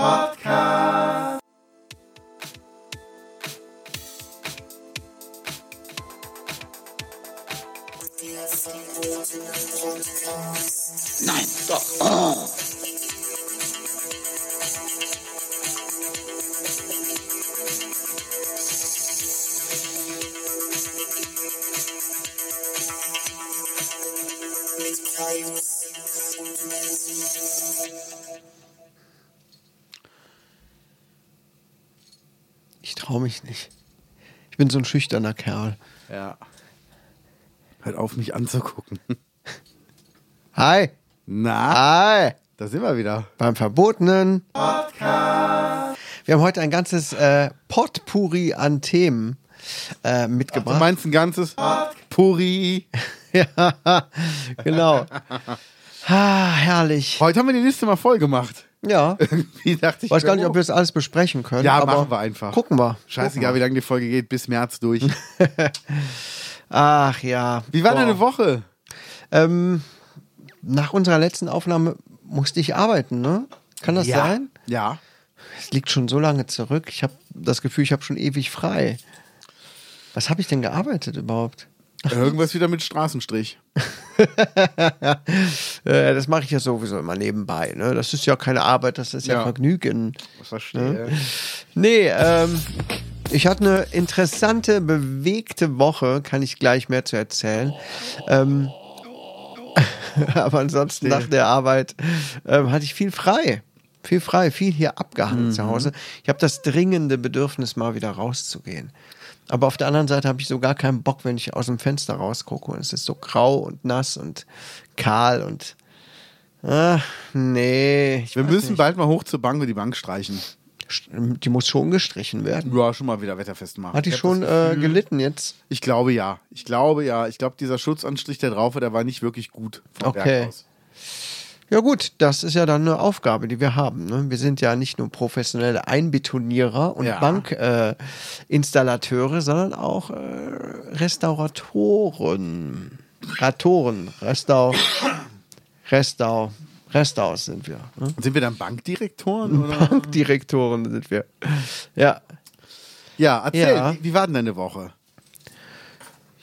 Nein, bin so ein schüchterner Kerl. Ja. Hört auf, mich anzugucken. Hi. Na, Hi. da sind wir wieder. Beim verbotenen Podcast. Wir haben heute ein ganzes äh, Potpourri an Themen äh, Du mitgebracht. meinst ein ganzes Puri. ja, genau. Ah, herrlich. Heute haben wir die Liste mal voll gemacht. Ja. Irgendwie dachte ich. Weiß gar nicht, ob wir das alles besprechen können. Ja, aber machen wir einfach. Gucken wir. Scheißegal, wie lange die Folge geht, bis März durch. Ach ja. Wie war Boah. deine Woche? Ähm, nach unserer letzten Aufnahme musste ich arbeiten, ne? Kann das sein? Ja. Es liegt schon so lange zurück. Ich habe das Gefühl, ich habe schon ewig frei. Was habe ich denn gearbeitet überhaupt? Irgendwas wieder mit Straßenstrich. Äh, das mache ich ja sowieso immer nebenbei. Ne? Das ist ja keine Arbeit, das ist ja, Ja. Vergnügen. Verstehe. Nee, ähm, ich hatte eine interessante, bewegte Woche, kann ich gleich mehr zu erzählen. Ähm, aber ansonsten nach der Arbeit ähm, hatte ich viel frei. Viel frei, viel hier abgehangen zu Hause. Ich habe das dringende Bedürfnis, mal wieder rauszugehen. Aber auf der anderen Seite habe ich so gar keinen Bock, wenn ich aus dem Fenster rausgucke und es ist so grau und nass und kahl und ach, nee. Wir müssen nicht. bald mal hoch zur Bank und die Bank streichen. Die muss schon gestrichen werden. Ja, schon mal wieder wetterfest machen. Hat die schon äh, gelitten jetzt? Ich glaube ja. Ich glaube ja. Ich glaube, dieser Schutzanstrich, der drauf war, der war nicht wirklich gut vom Okay. Werk aus. Ja gut, das ist ja dann eine Aufgabe, die wir haben. Ne? Wir sind ja nicht nur professionelle Einbetonierer und Ja. Bankinstallateure, äh, sondern auch äh, Restauratoren. Ratoren, Restau, Restau, Restaus sind wir. Ne? Sind wir dann Bankdirektoren? Oder? Bankdirektoren sind wir. Ja, Ja, erzäl, Ja. Wie, wie war denn deine Woche?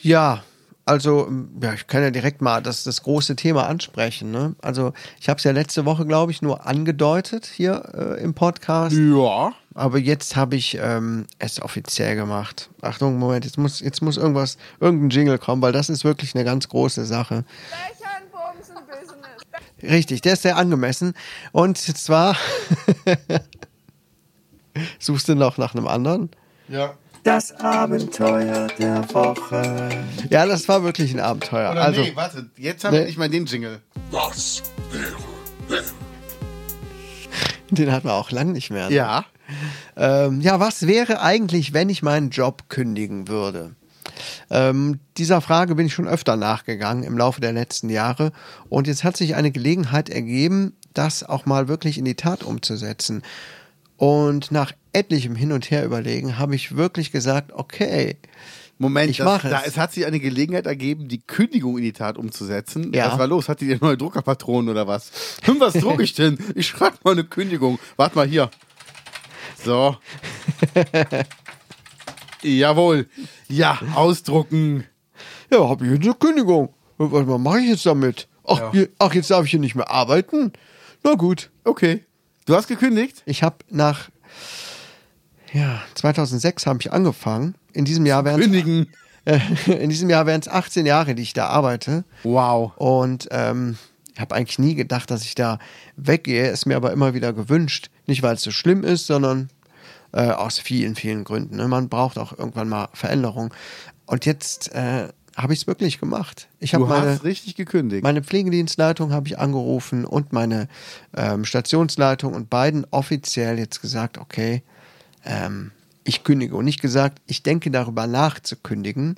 Ja, also ja, ich kann ja direkt mal das, das große Thema ansprechen. Ne? Also ich habe es ja letzte Woche, glaube ich, nur angedeutet hier äh, im Podcast. Ja. Aber jetzt habe ich ähm, es offiziell gemacht. Achtung, Moment, jetzt muss, jetzt muss irgendwas, irgendein Jingle kommen, weil das ist wirklich eine ganz große Sache. Richtig, der ist sehr angemessen. Und zwar suchst du noch nach einem anderen? Ja. Das Abenteuer der Woche. Ja, das war wirklich ein Abenteuer. Oder also, nee, warte, jetzt haben wir Nee. nicht mal den Jingle. Was wäre, wenn? den hatten wir auch lang nicht mehr. ne? Ja. Ähm, ja, was wäre eigentlich, wenn ich meinen Job kündigen würde? Ähm, dieser Frage bin ich schon öfter nachgegangen im Laufe der letzten Jahre und jetzt hat sich eine Gelegenheit ergeben, das auch mal wirklich in die Tat umzusetzen. Und nach etlichem Hin und Her überlegen habe ich wirklich gesagt, okay, Moment, Ich das, mach da, es. es hat sich eine Gelegenheit ergeben, die Kündigung in die Tat umzusetzen. Ja. Was war los? Hat die denn neue Druckerpatronen oder was? Hm, was druck ich denn? Ich schreibe mal eine Kündigung. Warte mal hier. So. Jawohl. Ja, ausdrucken. ja, habe ich jetzt eine Kündigung. Was mache ich jetzt damit? Ach, Ja. hier, ach, jetzt darf ich hier nicht mehr arbeiten? Na gut. Okay. Du hast gekündigt? Ich habe nach ja, 2006 habe ich angefangen. In diesem Jahr wären Kündigen. äh, in diesem Jahr wären es 18 Jahre, die ich da arbeite. Wow. Und ähm, ich habe eigentlich nie gedacht, dass ich da weggehe. Ist mir aber immer wieder gewünscht. Nicht, weil es so schlimm ist, sondern äh, aus vielen, vielen Gründen. Ne? Man braucht auch irgendwann mal Veränderung. Und jetzt äh, habe ich es wirklich gemacht. Ich habe Du meine, hast richtig gekündigt. meine Pflegedienstleitung habe ich angerufen und meine ähm, Stationsleitung und beiden offiziell jetzt gesagt, okay, ähm, ich kündige. Und nicht gesagt, ich denke darüber nach zu kündigen,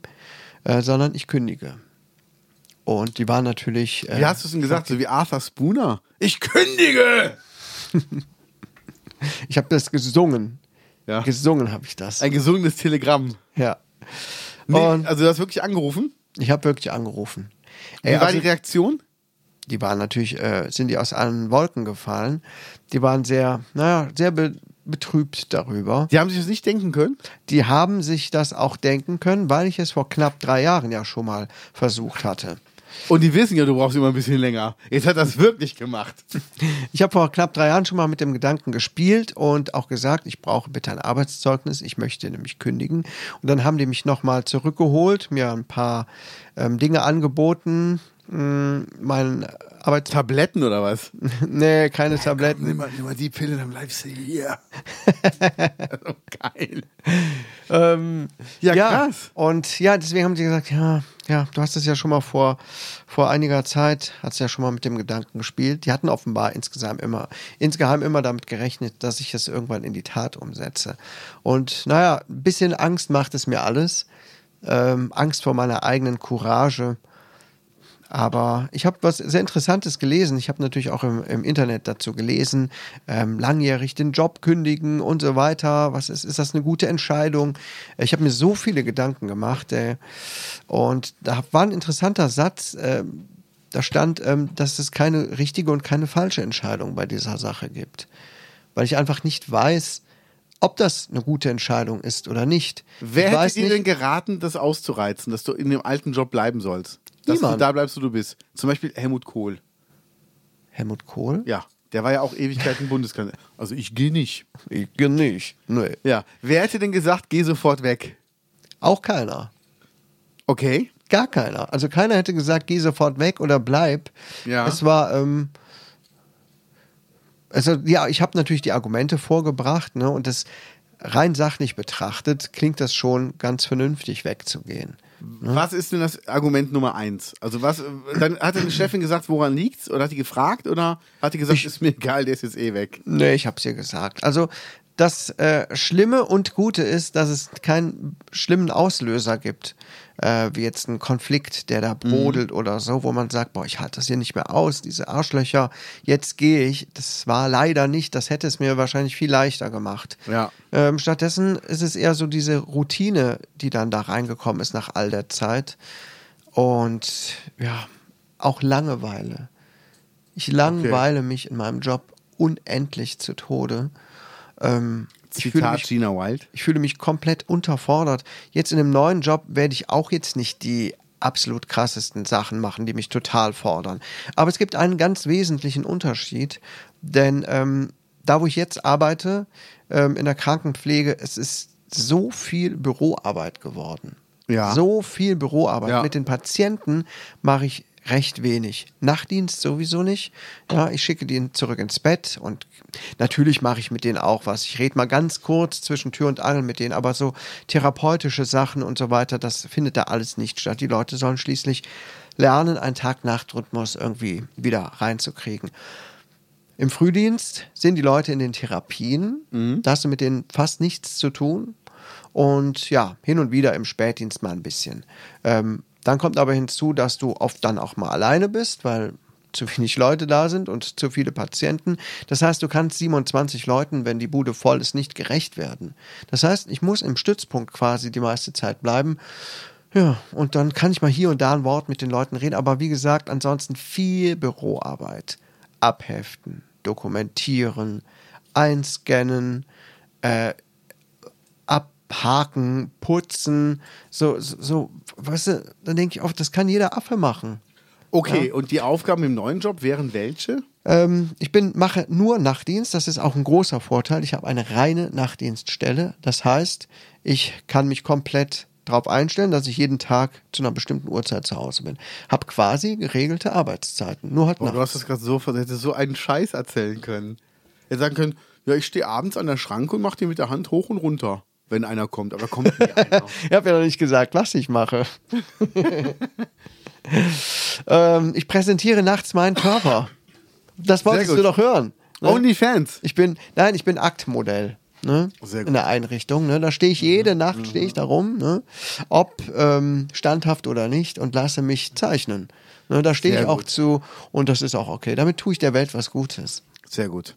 äh, sondern ich kündige. Und die waren natürlich. Äh, wie hast du es denn gesagt? So wie Arthur Spooner? Ich kündige! Ich habe das gesungen. Ja. Gesungen habe ich das. Ein gesundes Telegramm. Ja. Nee, also du hast wirklich angerufen? ich habe wirklich angerufen. Wie Ey, war also, die Reaktion? die waren natürlich, äh, sind die aus allen Wolken gefallen. Die waren sehr, naja, sehr be betrübt darüber. Die haben sich das nicht denken können? Die haben sich das auch denken können, weil ich es vor knapp drei Jahren ja schon mal versucht hatte. Und die wissen ja, du brauchst immer ein bisschen länger. Jetzt hat er das wirklich gemacht. Ich habe vor knapp drei Jahren schon mal mit dem Gedanken gespielt und auch gesagt, ich brauche bitte ein Arbeitszeugnis, ich möchte nämlich kündigen. Und dann haben die mich nochmal zurückgeholt, mir ein paar ähm, Dinge angeboten, mh, mein Arbeits... Tabletten oder was? nee, keine Tabletten. Nimm mal, nimm mal die Pille, dann bleibst du hier. oh, geil. Ähm, Ja, krass. Und ja, deswegen haben sie gesagt, ja, ja, du hast es ja schon mal vor, vor einiger Zeit, hast ja schon mal mit dem Gedanken gespielt. Die hatten offenbar insgesamt immer, insgeheim immer damit gerechnet, dass ich es irgendwann in die Tat umsetze. Und naja, ein bisschen Angst macht es mir alles. Ähm, Angst vor meiner eigenen Courage. Aber ich habe was sehr Interessantes gelesen. Ich habe natürlich auch im, im Internet dazu gelesen, ähm, langjährig den Job kündigen und so weiter. Was ist, ist das eine gute Entscheidung? Ich habe mir so viele Gedanken gemacht. Äh, und da war ein interessanter Satz. Äh, da stand, ähm, dass es keine richtige und keine falsche Entscheidung bei dieser Sache gibt. Weil ich einfach nicht weiß, ob das eine gute Entscheidung ist oder nicht. Wer ich hätte dir nicht, denn geraten, das auszureizen, dass du in dem alten Job bleiben sollst? Dass du Niemand. da bleibst, wo du bist. Zum Beispiel Helmut Kohl. Helmut Kohl? Ja, der war ja auch Ewigkeiten Bundeskanzler. Also ich gehe nicht. Ich geh nicht. Nee. Ja, wer hätte denn gesagt, geh sofort weg? Auch keiner. Okay. Gar keiner. Also keiner hätte gesagt, geh sofort weg oder bleib. Ja. Es war, ähm, also ja, ich habe natürlich die Argumente vorgebracht, ne, und das rein sachlich betrachtet klingt das schon ganz vernünftig wegzugehen. Was ist denn das Argument Nummer eins? Also was, dann hat deine Chefin gesagt, woran liegt's? Oder hat die gefragt? Oder hat die gesagt, ist mir egal, der ist jetzt eh weg? Nee, ich hab's ihr gesagt. Also das äh, Schlimme und Gute ist, dass es keinen schlimmen Auslöser gibt, äh, wie jetzt ein Konflikt, der da brodelt oder so, wo man sagt, boah, ich halte das hier nicht mehr aus, diese Arschlöcher, jetzt gehe ich. Das war leider nicht, das hätte es mir wahrscheinlich viel leichter gemacht. Ja. Ähm, stattdessen ist es eher so diese Routine, die dann da reingekommen ist nach all der Zeit. Und ja, auch Langeweile. Ich langweile mich in meinem Job unendlich zu Tode. Ähm, Zitat mich Gina Wild. ich fühle mich komplett unterfordert. Jetzt in dem neuen Job werde ich auch jetzt nicht die absolut krassesten Sachen machen, die mich total fordern. Aber es gibt einen ganz wesentlichen Unterschied, denn ähm, da, wo ich jetzt arbeite, ähm, in der Krankenpflege, es ist so viel Büroarbeit geworden. Ja. So viel Büroarbeit. Ja. Mit den Patienten mache ich recht wenig. Nachtdienst sowieso nicht. Ja, ich schicke die zurück ins Bett und natürlich mache ich mit denen auch was. Ich rede mal ganz kurz zwischen Tür und Angel mit denen, aber so therapeutische Sachen und so weiter, das findet da alles nicht statt. Die Leute sollen schließlich lernen, einen Tag-Nacht-Rhythmus irgendwie wieder reinzukriegen. Im Frühdienst sind die Leute in den Therapien. Da hast du mit denen fast nichts zu tun. Und ja, hin und wieder im Spätdienst mal ein bisschen. Ähm, dann kommt aber hinzu, dass du oft dann auch mal alleine bist, weil zu wenig Leute da sind und zu viele Patienten. Das heißt, du kannst 27 Leuten, wenn die Bude voll ist, nicht gerecht werden. Das heißt, ich muss im Stützpunkt quasi die meiste Zeit bleiben. Ja, und dann kann ich mal hier und da ein Wort mit den Leuten reden. Aber wie gesagt, ansonsten viel Büroarbeit. Abheften, dokumentieren, einscannen, äh, abhaken, putzen, so, so, so, weißt du, dann denke ich oft, das kann jeder Affe machen. Okay, und die Aufgaben im neuen Job wären welche? Ähm, ich bin, mache nur Nachtdienst, das ist auch ein großer Vorteil. Ich habe eine reine Nachtdienststelle. Das heißt, ich kann mich komplett darauf einstellen, dass ich jeden Tag zu einer bestimmten Uhrzeit zu Hause bin. Hab quasi geregelte Arbeitszeiten. Nur halt Boah, du hast das gerade so, hättest so einen Scheiß erzählen können. Hätte sagen können, ja, ich stehe abends an der Schranke und mache die mit der Hand hoch und runter, wenn einer kommt. Aber kommt nie einer. Ich habe ja noch nicht gesagt, was ich mache. ähm, ich präsentiere nachts meinen Körper. Das wolltest du doch hören. ne? Onlyfans. Ich bin, nein, ich bin Aktmodell. Ne? Sehr gut. In der Einrichtung. Ne? Da stehe ich jede Nacht, stehe ich da rum, ne? ob ähm, standhaft oder nicht, und lasse mich zeichnen. Ne? Da stehe ich auch gut. zu und das ist auch okay. Damit tue ich der Welt was Gutes. Sehr gut.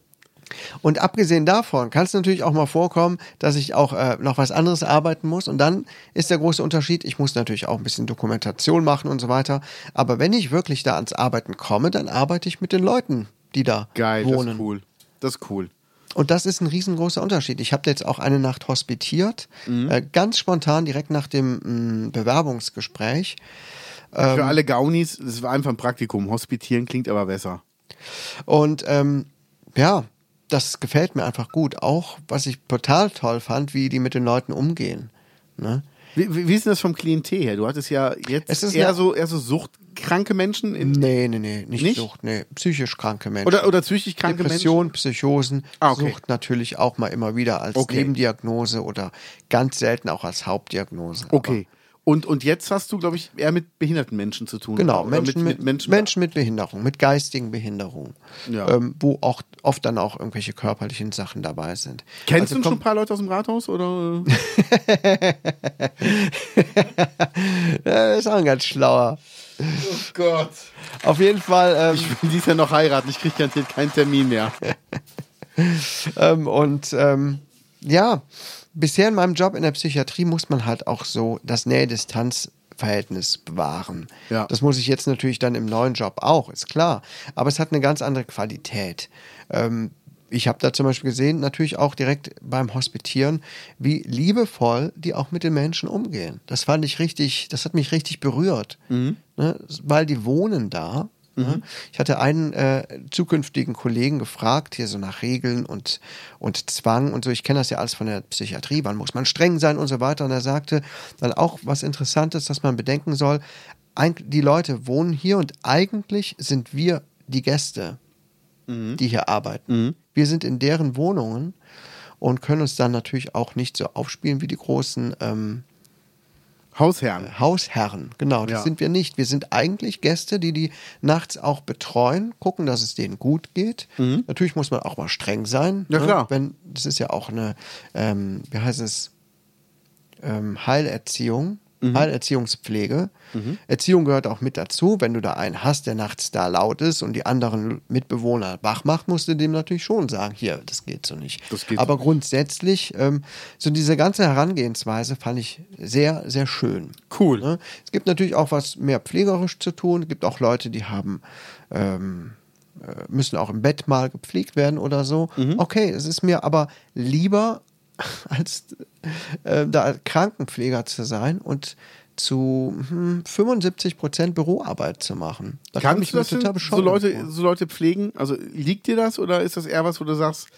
Und abgesehen davon kann es natürlich auch mal vorkommen, dass ich auch äh, noch was anderes arbeiten muss. Und dann ist der große Unterschied, ich muss natürlich auch ein bisschen Dokumentation machen und so weiter. Aber wenn ich wirklich da ans Arbeiten komme, dann arbeite ich mit den Leuten, die da Geil, wohnen. das ist cool. Das ist cool. Und das ist ein riesengroßer Unterschied. Ich habe jetzt auch eine Nacht hospitiert, Mhm. äh, ganz spontan direkt nach dem mh, Bewerbungsgespräch. Ähm. Für alle Gaunis, das war einfach ein Praktikum. Hospitieren klingt aber besser. Und ähm, ja, das gefällt mir einfach gut. Auch was ich total toll fand, wie die mit den Leuten umgehen. Ne? Wie, wie wie ist denn das vom Klientel her? Du hattest ja jetzt Es ist eher, so, eher so suchtkranke Menschen in, Nee, nee, nee, nicht, Nicht? Sucht, nee, psychisch kranke Menschen. oder, oder psychisch kranke Depression, Psychosen, Ah, okay. Sucht natürlich auch mal immer wieder als Okay. Nebendiagnose oder ganz selten auch als Hauptdiagnose. Menschen. Okay. Und, und jetzt hast du, glaube ich, eher mit behinderten Menschen zu tun. Genau, Menschen mit, Menschen, Menschen mit Behinderung, mit geistigen Behinderungen, Ja. ähm, wo auch oft dann auch irgendwelche körperlichen Sachen dabei sind. Kennst Also du schon ein paar Leute aus dem Rathaus? Oder? Ja, ist auch ein ganz schlauer. Oh Gott. Auf jeden Fall, ähm, Ich will dies Jahr noch heiraten. Ich kriege garantiert keinen Termin mehr. ähm, und ähm, ja, bisher in meinem Job in der Psychiatrie muss man halt auch so das Nähe-Distanz-Verhältnis bewahren. Ja. Das muss ich jetzt natürlich dann im neuen Job auch, ist klar. Aber es hat eine ganz andere Qualität. Ähm, ich habe da zum Beispiel gesehen, natürlich auch direkt beim Hospitieren, wie liebevoll die auch mit den Menschen umgehen. Das fand ich richtig, das hat mich richtig berührt. Ne? Weil die wohnen da. Ne? Ich hatte einen äh, zukünftigen Kollegen gefragt, hier so nach Regeln und, und Zwang und so. Ich kenne das ja alles von der Psychiatrie, wann muss man streng sein und so weiter. Und er sagte dann auch was Interessantes, dass man bedenken soll, die Leute wohnen hier und eigentlich sind wir die Gäste die hier arbeiten. Wir sind in deren Wohnungen und können uns dann natürlich auch nicht so aufspielen wie die großen ähm, Hausherren. Hausherren. Genau, das Ja. sind wir nicht. Wir sind eigentlich Gäste, die die nachts auch betreuen, gucken, dass es denen gut geht. Natürlich muss man auch mal streng sein. Mhm. Ja, ne? klar. Wenn, das ist ja auch eine, ähm, wie heißt es, ähm, Heilerziehung. Mhm. Heilerziehungspflege. Erziehung gehört auch mit dazu. Wenn du da einen hast, der nachts da laut ist und die anderen Mitbewohner wach macht, musst du dem natürlich schon sagen, hier, das geht so nicht. Geht Aber so grundsätzlich, ähm, so diese ganze Herangehensweise fand ich sehr, sehr schön. Cool. Ne? Es gibt natürlich auch was mehr pflegerisch zu tun. Es gibt auch Leute, die haben ähm, äh, müssen auch im Bett mal gepflegt werden oder so. Mhm. Okay, es ist mir aber lieber, als äh, da Krankenpfleger zu sein und zu hm, 75 Prozent Büroarbeit zu machen. Da komme ich du das total so Leute, so Leute pflegen? Also liegt dir das oder ist das eher was, wo du sagst,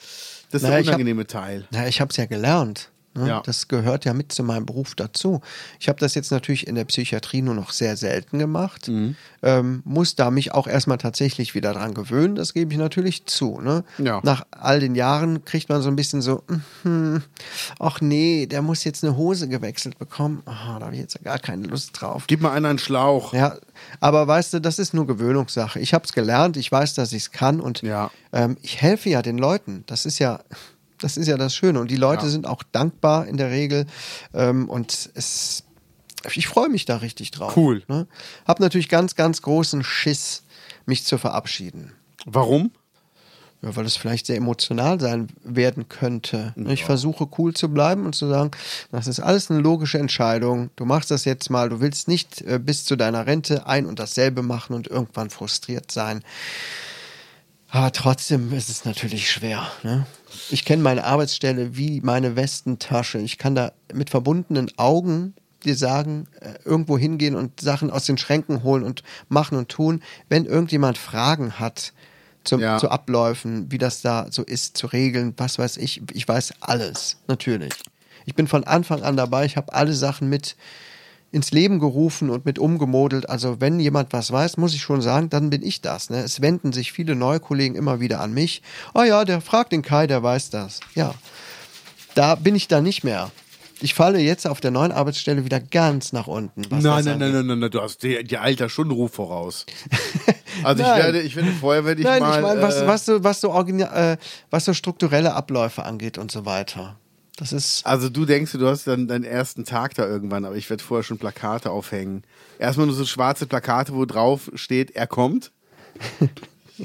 das ist Naja, der ich hab- unangenehme Teil? Na, ich habe es ja gelernt. Ne? Ja. Das gehört ja mit zu meinem Beruf dazu. Ich habe das jetzt natürlich in der Psychiatrie nur noch sehr selten gemacht. Mhm. Ähm, muss da mich auch erstmal tatsächlich wieder dran gewöhnen, das gebe ich natürlich zu. Ne? Ja. Nach all den Jahren kriegt man so ein bisschen so, hm, ach nee, der muss jetzt eine Hose gewechselt bekommen. Ah, da habe ich jetzt gar keine Lust drauf. Gib mal einer einen Schlauch. Ja, aber weißt du, das ist nur Gewöhnungssache. Ich habe es gelernt, ich weiß, dass ich es kann und Ja. ähm, ich helfe ja den Leuten. Das ist ja, das ist ja das Schöne. Und die Leute Ja. sind auch dankbar in der Regel. Ähm, und es, ich freue mich da richtig drauf. Cool. Ne? Hab natürlich ganz, ganz großen Schiss, mich zu verabschieden. Warum? Ja, weil es vielleicht sehr emotional sein werden könnte. Ich versuche cool zu bleiben und zu sagen, das ist alles eine logische Entscheidung. Du machst das jetzt mal. Du willst nicht äh, bis zu deiner Rente ein und dasselbe machen und irgendwann frustriert sein. Aber trotzdem ist es natürlich schwer. Ne? Ich kenne meine Arbeitsstelle wie meine Westentasche. Ich kann da mit verbundenen Augen dir sagen, äh, irgendwo hingehen und Sachen aus den Schränken holen und machen und tun. Wenn irgendjemand Fragen hat zum, Ja. zu Abläufen, wie das da so ist, zu regeln, was weiß ich, ich weiß alles, natürlich. Ich bin von Anfang an dabei, ich habe alle Sachen mit ins Leben gerufen und mit umgemodelt. Also wenn jemand was weiß, muss ich schon sagen, dann bin ich das. Ne? Es wenden sich viele neue Kollegen immer wieder an mich. Oh ja, der fragt den Kai, der weiß das. Ja, da bin ich da nicht mehr. Ich falle jetzt auf der neuen Arbeitsstelle wieder ganz nach unten. Nein, nein, nein, nein, nein, nein, du hast dir die Alter schon Ruf voraus. Also ich Nein. werde, ich werde vorher werde ich Nein, mal. ich meine, was, äh, was, so, was, so äh, was so strukturelle Abläufe angeht und so weiter. Das ist. Also du denkst, du hast dann deinen ersten Tag da irgendwann, aber ich werde vorher schon Plakate aufhängen. Erstmal nur so schwarze Plakate, wo drauf steht, er kommt.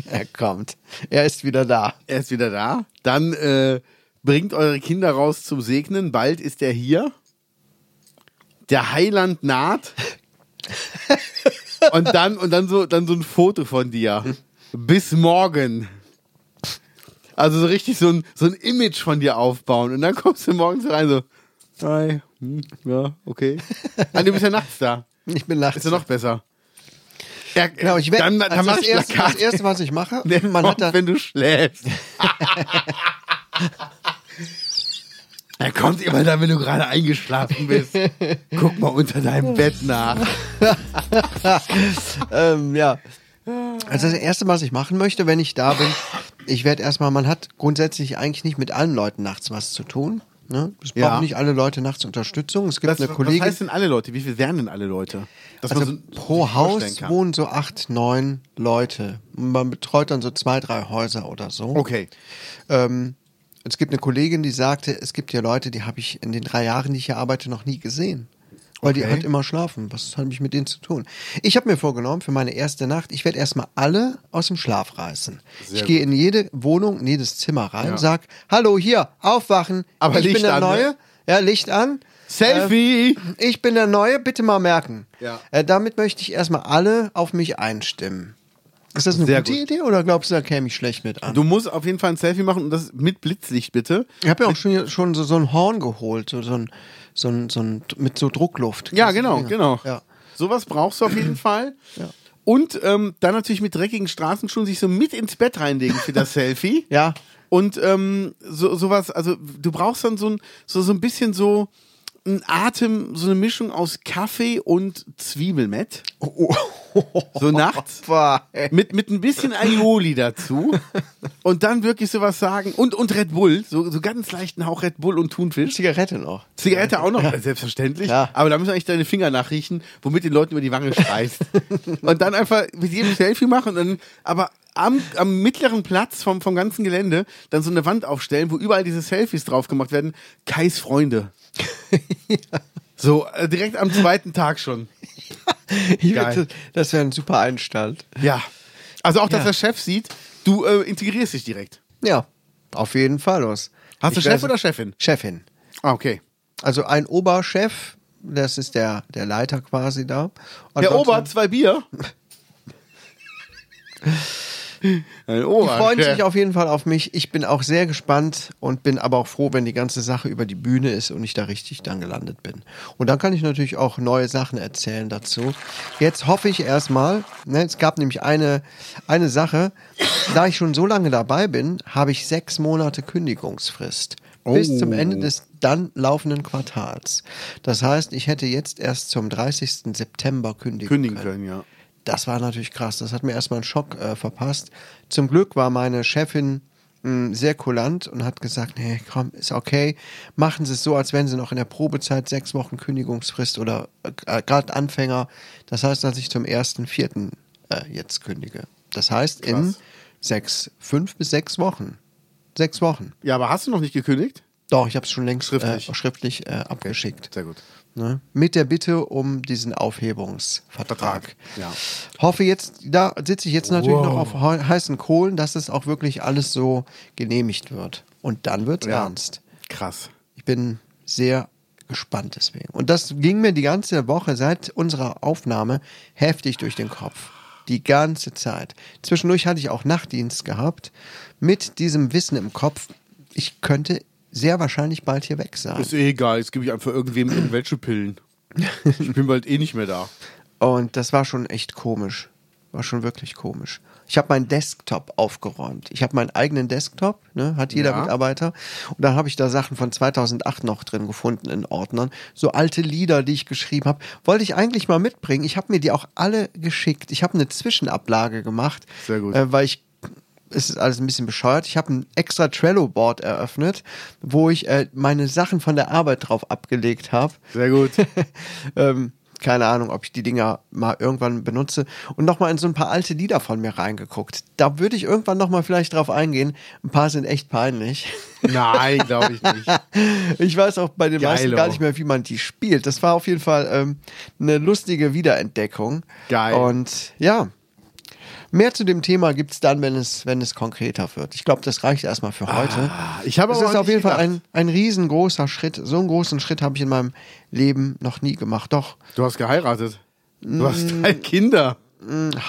er kommt. Er ist wieder da. Er ist wieder da. Dann äh, bringt eure Kinder raus zum Segnen. Bald ist er hier. Der Heiland naht. und dann, und dann so, dann so ein Foto von dir. Bis morgen. Also so richtig so ein, so ein Image von dir aufbauen. Und dann kommst du morgens rein so, hi, hm, ja, okay. Ah, du bist ja nachts da. Ich bin nachts. Ist ja noch besser. Ja, Genau, ich werde dann, dann also das, ich erste, das erste, was ich mache, Der man kommt, hat da, wenn du schläfst. er kommt immer dann, wenn du gerade eingeschlafen bist. Guck mal unter deinem Bett nach. ähm, ja. Also das erste, was ich machen möchte, wenn ich da bin, ich werde erstmal, man hat grundsätzlich eigentlich nicht mit allen Leuten nachts was zu tun. Ne? Es brauchen Ja. nicht alle Leute nachts Unterstützung. Es gibt Das, eine was Kollegin, heißt denn alle Leute? Wie viel wären denn alle Leute? Dass also so- pro Haus wohnen so acht, neun Leute. Man betreut dann so zwei, drei Häuser oder so. Okay. Ähm, es gibt eine Kollegin, die sagte, es gibt ja Leute, die habe ich in den drei Jahren, die ich hier arbeite, noch nie gesehen. Weil die Okay. halt immer schlafen. Was hat mich mit denen zu tun? Ich habe mir vorgenommen, für meine erste Nacht, ich werde erstmal alle aus dem Schlaf reißen. Sehr ich gehe in jede Wohnung, in jedes Zimmer rein, Ja. sag, hallo, hier, aufwachen. Aber ich Licht bin der an, ne? Neue. Ja, Licht an. Selfie! Ich bin der Neue, bitte mal merken. Ja. Äh, damit möchte ich erstmal alle auf mich einstimmen. Ist das eine Sehr gute gut. Idee oder glaubst du, da käme ich schlecht mit an? Du musst auf jeden Fall ein Selfie machen und das mit Blitzlicht bitte. Ich habe ja auch schon, schon so, so ein Horn geholt, so, so, ein, so, ein, so ein mit so Druckluft. Ja, genau, genau. Ja. Sowas brauchst du auf jeden Fall. Ja. Und ähm, dann natürlich mit dreckigen Straßenschuhen sich so mit ins Bett reinlegen für das Selfie. ja. Und ähm, so, sowas, also du brauchst dann so ein, so, so ein bisschen so ein Atem, so eine Mischung aus Kaffee und Zwiebelmett. Oh, So nachts. Boah, ey. Mit, mit ein bisschen Aioli dazu. Und dann wirklich sowas sagen. Und, und Red Bull. So, so ganz leichten Hauch Red Bull und Thunfisch. Zigarette noch. Zigarette auch noch, äh, selbstverständlich. Ja. Aber da müssen eigentlich deine Finger nachriechen, womit den Leuten über die Wange streichst. und dann einfach mit jedem Selfie machen und dann, aber am, am mittleren Platz vom, vom ganzen Gelände dann so eine Wand aufstellen, wo überall diese Selfies drauf gemacht werden. Kais Freunde. So, äh, direkt am zweiten Tag schon. Ich Geil. wette, das wäre ein super Einstand. Ja. Also auch, dass Ja. der Chef sieht, du äh, integrierst dich direkt. Ja, auf jeden Fall los. Hast du Ich Chef weiß- oder Chefin? Chefin. Ah, okay. Also ein Oberchef, das ist der, der Leiter quasi da. Und Der Ober, hat zwei Bier. Ein Die freuen sich auf jeden Fall auf mich. Ich bin auch sehr gespannt und bin aber auch froh, wenn die ganze Sache über die Bühne ist und ich da richtig dann gelandet bin. Und dann kann ich natürlich auch neue Sachen erzählen dazu. Jetzt hoffe ich erstmal, ne, es gab nämlich eine, eine Sache, da ich schon so lange dabei bin, habe ich sechs Monate Kündigungsfrist. Bis Oh. zum Ende des dann laufenden Quartals. Das heißt, ich hätte jetzt erst zum 30. September kündigen, Kündigen können. können, ja. Das war natürlich krass. Das hat mir erstmal einen Schock äh, verpasst. Zum Glück war meine Chefin mh, sehr kulant und hat gesagt, nee, komm, ist okay. Machen Sie es so, als wären Sie noch in der Probezeit sechs Wochen Kündigungsfrist oder äh, gerade Anfänger. Das heißt, dass ich zum ersten Vierten äh, jetzt kündige. Das heißt in Krass. sechs, fünf bis sechs Wochen. Sechs Wochen. Ja, aber hast du noch nicht gekündigt? Doch, ich habe es schon längst Schriftlich. äh, schriftlich äh, abgeschickt. Sehr gut. Ne? Mit der Bitte um diesen Aufhebungsvertrag. Vertrag, ja. Hoffe jetzt, da sitze ich jetzt natürlich Wow. noch auf heißen Kohlen, dass es auch wirklich alles so genehmigt wird. Und dann wird es Ja. ernst. Krass. Ich bin sehr gespannt deswegen. Und das ging mir die ganze Woche seit unserer Aufnahme heftig durch den Kopf. Die ganze Zeit. Zwischendurch hatte ich auch Nachtdienst gehabt mit diesem Wissen im Kopf, ich könnte sehr wahrscheinlich bald hier weg sein. Ist eh egal, jetzt gebe ich einfach irgendwem irgendwelche Pillen. Ich bin bald eh nicht mehr da. Und das war schon echt komisch. War schon wirklich komisch. Ich habe meinen Desktop aufgeräumt. Ich habe meinen eigenen Desktop, ne, hat jeder Ja. Mitarbeiter. Und dann habe ich da Sachen von 2008 noch drin gefunden in Ordnern. So alte Lieder, die ich geschrieben habe. Wollte ich eigentlich mal mitbringen. Ich habe mir die auch alle geschickt. Ich habe eine Zwischenablage gemacht. Sehr gut. Äh, weil ich es ist alles ein bisschen bescheuert. Ich habe ein extra Trello-Board eröffnet, wo ich äh, meine Sachen von der Arbeit drauf abgelegt habe Sehr gut. ähm, keine Ahnung, ob ich die Dinger mal irgendwann benutze und nochmal in so ein paar alte Lieder von mir reingeguckt. Da würde ich irgendwann nochmal vielleicht drauf eingehen. Ein paar sind echt peinlich. Nein, glaube ich nicht. Ich weiß auch bei den meisten Geilo. gar nicht mehr, wie man die spielt. Das war auf jeden Fall ähm, eine lustige Wiederentdeckung. Geil. Und ja, Mehr zu dem Thema gibt es dann, wenn es, wenn es konkreter wird. Ich glaube, das reicht erstmal für heute. Ah, ich habe Es ist auf jeden nicht Fall ein, ein riesengroßer Schritt. So einen großen Schritt habe ich in meinem Leben noch nie gemacht. Doch, Du hast geheiratet. Du hast Mm. drei Kinder.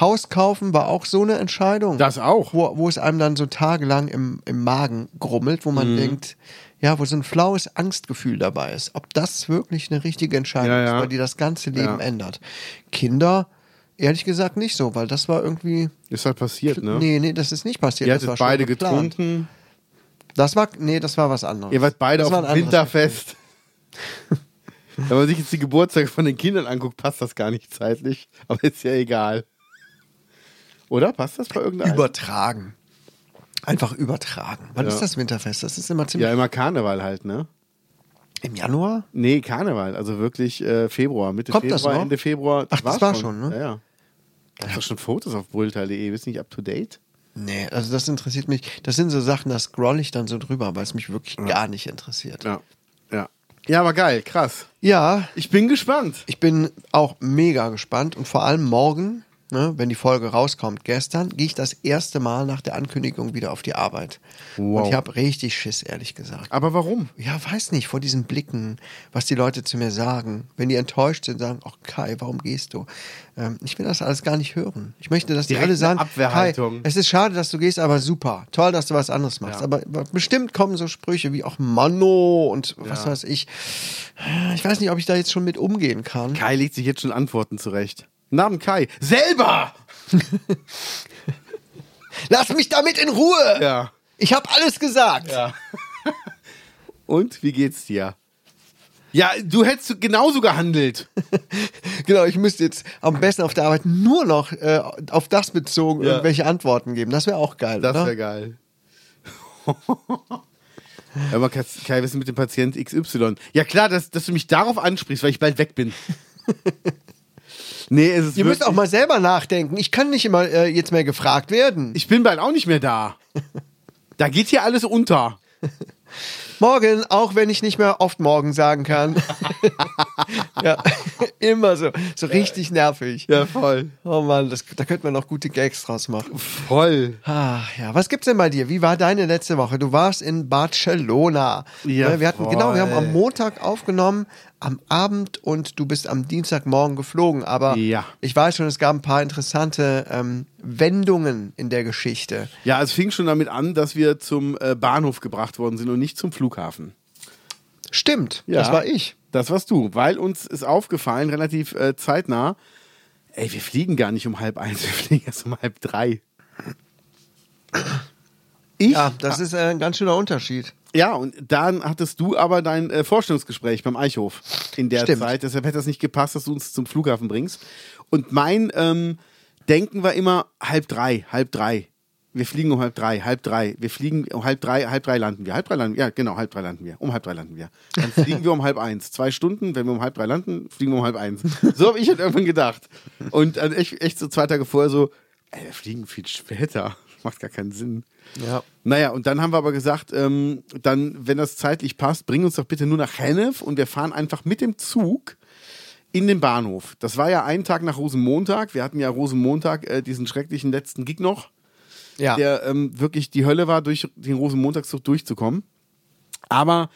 Haus kaufen war auch so eine Entscheidung. Das auch. Wo, wo es einem dann so tagelang im, im Magen grummelt, wo Mhm. man denkt, ja, wo so ein flaues Angstgefühl dabei ist. Ob das wirklich eine richtige Entscheidung Ja, ja. ist, weil die das ganze Leben Ja. ändert. Kinder, ehrlich gesagt nicht so, weil das war irgendwie. Ist halt passiert, ne? Nee, nee, das ist nicht passiert. Ihr das hattet schon beide getrunken. Das war, nee, das war was anderes. Ihr wart beide das auf dem Winterfest. Wenn man sich jetzt die Geburtstage von den Kindern anguckt, passt das gar nicht zeitlich. Aber ist ja egal. Oder? Passt das bei irgendeinem? Übertragen. Einfach übertragen. Wann Ja. ist das Winterfest? Das ist immer ziemlich. Ja, immer Karneval halt, ne? Im Januar? Nee, Karneval, also wirklich äh, Februar, Mitte Kommt Februar? Ende Februar. Ach, das war schon, ne? Ja, ja. Da hast doch schon Fotos auf brüllteil.de, bist nicht up to date? Nee, also das interessiert mich. Das sind so Sachen, da scroll ich dann so drüber, weil es mich wirklich gar nicht interessiert. Ja. Ja. Ja, aber geil, krass. Ja, Ich bin gespannt. ich bin auch mega gespannt und vor allem morgen, ne, wenn die Folge rauskommt, gestern, gehe ich das erste Mal nach der Ankündigung wieder auf die Arbeit. Wow. Und ich habe richtig Schiss, ehrlich gesagt. Aber warum? Ja, weiß nicht, vor diesen Blicken, was die Leute zu mir sagen. Wenn die enttäuscht sind, sagen, ach Kai, warum gehst du? Ähm, ich will das alles gar nicht hören. Ich möchte, dass die Direkt alle sagen. Kai, es ist schade, dass du gehst, aber super. Toll, dass du was anderes machst. Ja. Aber bestimmt kommen so Sprüche wie auch Manno und was Ja. weiß ich. Ich weiß nicht, ob ich da jetzt schon mit umgehen kann. Kai legt sich jetzt schon Antworten zurecht. Namen Kai. Selber! Lass mich damit in Ruhe! Ja. Ich habe alles gesagt. Ja. Und wie geht's dir? Ja, du hättest genauso gehandelt. Genau, ich müsste jetzt am besten auf der Arbeit nur noch äh, auf das bezogen Ja. irgendwelche Antworten geben. Das wäre auch geil, Das wäre geil. Aber Kai, Kai, was ist mit dem Patient XY? Ja klar, dass, dass du mich darauf ansprichst, weil ich bald weg bin. Nee, es ist Ihr müsst auch mal selber nachdenken. Ich kann nicht immer äh, jetzt mehr gefragt werden. Ich bin bald auch nicht mehr da. Da geht hier alles unter. Morgen, auch wenn ich nicht mehr oft morgen sagen kann. ja, immer so. So richtig nervig. Ja, voll. Oh Mann, das, da könnte man noch gute Gags draus machen. Voll. Ah, ja, was gibt's denn bei dir? Wie war deine letzte Woche? Du warst in Barcelona. Ja, Ne, wir hatten genau, wir haben am voll. Montag aufgenommen, am Abend und du bist am Dienstagmorgen geflogen. Aber Ja. ich weiß schon, es gab ein paar interessante ähm, Wendungen in der Geschichte. Ja, es fing schon damit an, dass wir zum äh, Bahnhof gebracht worden sind und nicht zum Flughafen. Stimmt, Ja. das war ich. Das warst du, weil uns ist aufgefallen, relativ äh, zeitnah, ey, wir fliegen gar nicht um halb eins, wir fliegen erst um halb drei. Ich? Ja, das ist äh, ein ganz schöner Unterschied. Ja, und dann hattest du aber dein äh, Vorstellungsgespräch beim Eichhof in der Stimmt. Zeit. Deshalb hätte das nicht gepasst, dass du uns zum Flughafen bringst. Und mein ähm, Denken war immer halb drei, halb drei. Wir fliegen um halb drei, halb drei. Wir fliegen um halb drei, halb drei landen wir. Halb drei landen wir. Ja, genau, halb drei landen wir. Um halb drei landen wir. Dann fliegen wir um halb eins. Zwei Stunden, wenn wir um halb drei landen, fliegen wir um halb eins. So habe ich halt irgendwann gedacht. Und dann echt, echt so zwei Tage vorher so, ey, wir fliegen viel später. Macht gar keinen Sinn. Ja. Naja, und dann haben wir aber gesagt, ähm, dann, wenn das zeitlich passt, bring uns doch bitte nur nach Hennef und wir fahren einfach mit dem Zug in den Bahnhof. Das war ja ein Tag nach Rosenmontag. Wir hatten ja Rosenmontag äh, diesen schrecklichen letzten Gig noch, Ja. der ähm, wirklich die Hölle war, durch den Rosenmontagszug durchzukommen. Aber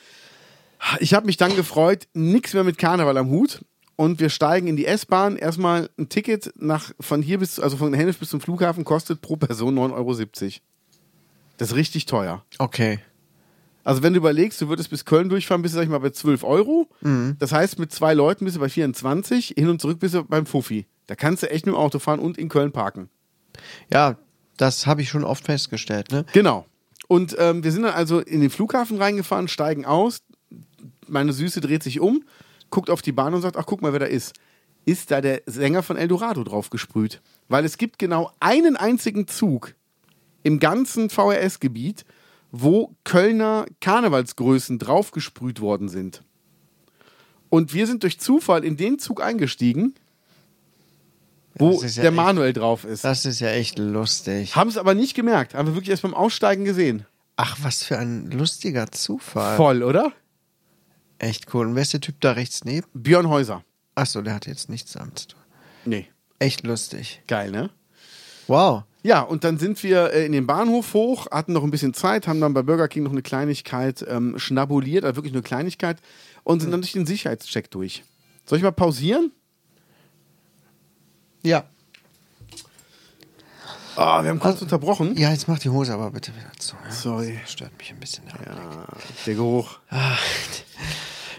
ich habe mich dann gefreut, nichts mehr mit Karneval am Hut. Und wir steigen in die S-Bahn. Erstmal ein Ticket nach, von hier bis, also von Hennef bis zum Flughafen kostet pro Person 9,70 Euro. Das ist richtig teuer. Okay. Also wenn du überlegst, du würdest bis Köln durchfahren, bist du, sag ich mal, bei 12 Euro. Mhm. Das heißt, mit zwei Leuten bist du bei 24, hin und zurück bist du beim Fuffi. Da kannst du echt mit dem Auto fahren und in Köln parken. Ja, das habe ich schon oft festgestellt. Ne? Genau. Und ähm, wir sind dann also in den Flughafen reingefahren, steigen aus. Meine Süße dreht sich um, guckt auf die Bahn und sagt, ach, guck mal, wer da ist. Ist da der Sänger von Eldorado drauf gesprüht? Weil es gibt genau einen einzigen Zug im ganzen VRS-Gebiet, wo Kölner Karnevalsgrößen draufgesprüht worden sind. Und wir sind durch Zufall in den Zug eingestiegen, wo ja der echt- Manuel drauf ist. Das ist ja echt lustig. Haben es aber nicht gemerkt, haben wir wirklich erst beim Aussteigen gesehen. Ach, was für ein lustiger Zufall. Voll, oder? Echt cool. Und wer ist der Typ da rechts neben? Björn Häuser. Achso, der hat jetzt nichts damit zu tun. Nee. Echt lustig. Geil, ne? Wow. Ja, und dann sind wir äh, in den Bahnhof hoch, hatten noch ein bisschen Zeit, haben dann bei Burger King noch eine Kleinigkeit ähm, schnabuliert, also wirklich eine Kleinigkeit, und sind dann durch den Sicherheitscheck durch. Soll ich mal pausieren? Ja. Ah, wir haben kurz unterbrochen. Ja, jetzt mach die Hose aber bitte wieder zu. Ja? Sorry. Das stört mich ein bisschen. Ja, Ja, der Geruch.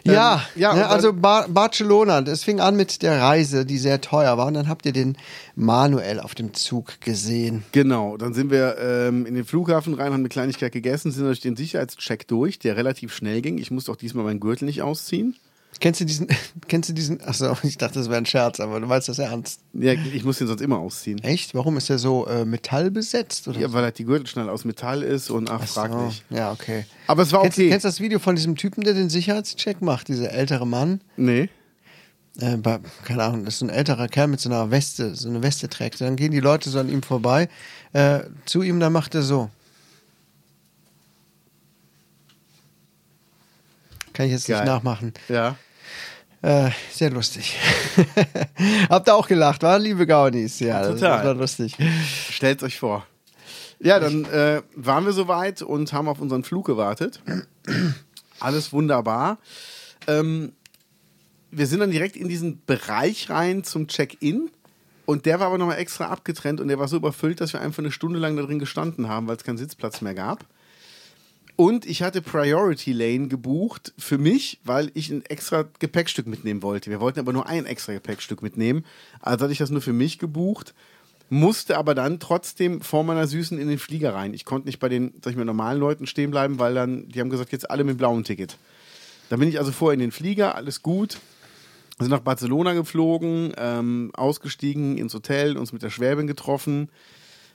Ja, Ähm, ja, ne, also Bar Barcelona. Das fing an mit der Reise, die sehr teuer war. Und dann habt ihr den Manuel auf dem Zug gesehen. Genau, dann sind wir ähm, in den Flughafen rein, haben eine Kleinigkeit gegessen, sind durch den Sicherheitscheck durch, der relativ schnell ging. Ich musste auch diesmal meinen Gürtel nicht ausziehen. Kennst du diesen, kennst du diesen, achso, ich dachte, das wäre ein Scherz, aber du meinst das ernst. Ja, ich muss den sonst immer ausziehen. Echt? Warum ist der so äh, metallbesetzt? Oder? Ja, weil halt die Gürtelschnalle aus Metall ist und ach, frag so. nicht. Ja, okay. Aber es war Kennst, du- okay. kennst du das Video von diesem Typen, der den Sicherheitscheck macht, dieser ältere Mann? Nee. Äh, bei, keine Ahnung, das ist ein älterer Kerl mit so einer Weste, so eine Weste trägt. Dann gehen die Leute so an ihm vorbei, äh, zu ihm, dann macht er so. Kann ich jetzt Geil. nicht nachmachen. Ja. Äh, sehr lustig. Habt ihr auch gelacht, war liebe Gaunis? Ja, das- Total. Das war lustig. Stellt euch vor. Ja, dann äh, waren wir soweit und haben auf unseren Flug gewartet. Alles wunderbar. Ähm, wir sind dann direkt in diesen Bereich rein zum Check-in. Und der war aber nochmal extra abgetrennt und der war so überfüllt, dass wir einfach eine Stunde lang da drin gestanden haben, weil es keinen Sitzplatz mehr gab. Und ich hatte Priority Lane gebucht für mich, weil ich ein extra Gepäckstück mitnehmen wollte. Wir wollten aber nur ein extra Gepäckstück mitnehmen. Also hatte ich das nur für mich gebucht, musste aber dann trotzdem vor meiner Süßen in den Flieger rein. Ich konnte nicht bei den, sag ich mal, normalen Leuten stehen bleiben, weil dann, die haben gesagt, jetzt alle mit blauem Ticket. Da bin ich also vorher in den Flieger, alles gut. Sind nach Barcelona geflogen, ähm, ausgestiegen ins Hotel, uns mit der Schwäbin getroffen,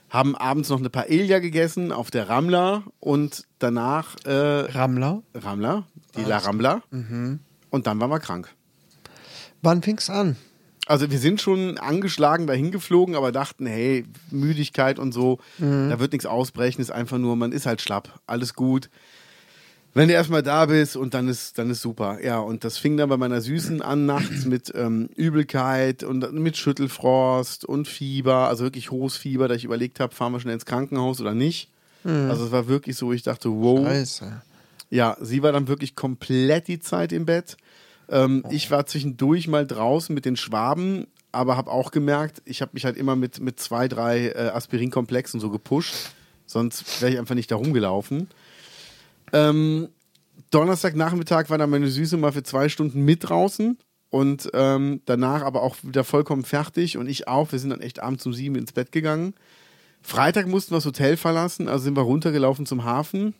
haben abends noch eine Paella gegessen auf der Ramla und danach äh, Rammler. Ramla, die La Rambla. Und dann waren wir krank. Wann fing's an? Also wir sind schon angeschlagen dahin geflogen, aber dachten, hey, Müdigkeit und so, da wird nichts ausbrechen, ist einfach nur, man ist halt schlapp, alles gut. Wenn du erstmal da bist und dann ist, dann ist super. Ja, und das fing dann bei meiner Süßen an, nachts mit ähm, Übelkeit und mit Schüttelfrost und Fieber, also wirklich hohes Fieber, da ich überlegt habe, fahren wir schnell ins Krankenhaus oder nicht. Also es war wirklich so, ich dachte, wow. Scheiße. Ja, sie war dann wirklich komplett die Zeit im Bett. Ähm, Ich war zwischendurch mal draußen mit den Schwaben, aber habe auch gemerkt, ich habe mich halt immer mit, mit zwei, drei äh, Aspirinkomplexen so gepusht. Sonst wäre ich einfach nicht da rumgelaufen. Ähm, Donnerstagnachmittag war dann meine Süße mal für zwei Stunden mit draußen und ähm, danach aber auch wieder vollkommen fertig und ich auch. Wir sind dann echt abends um sieben ins Bett gegangen. Freitag mussten wir das Hotel verlassen, also sind wir runtergelaufen zum Hafen.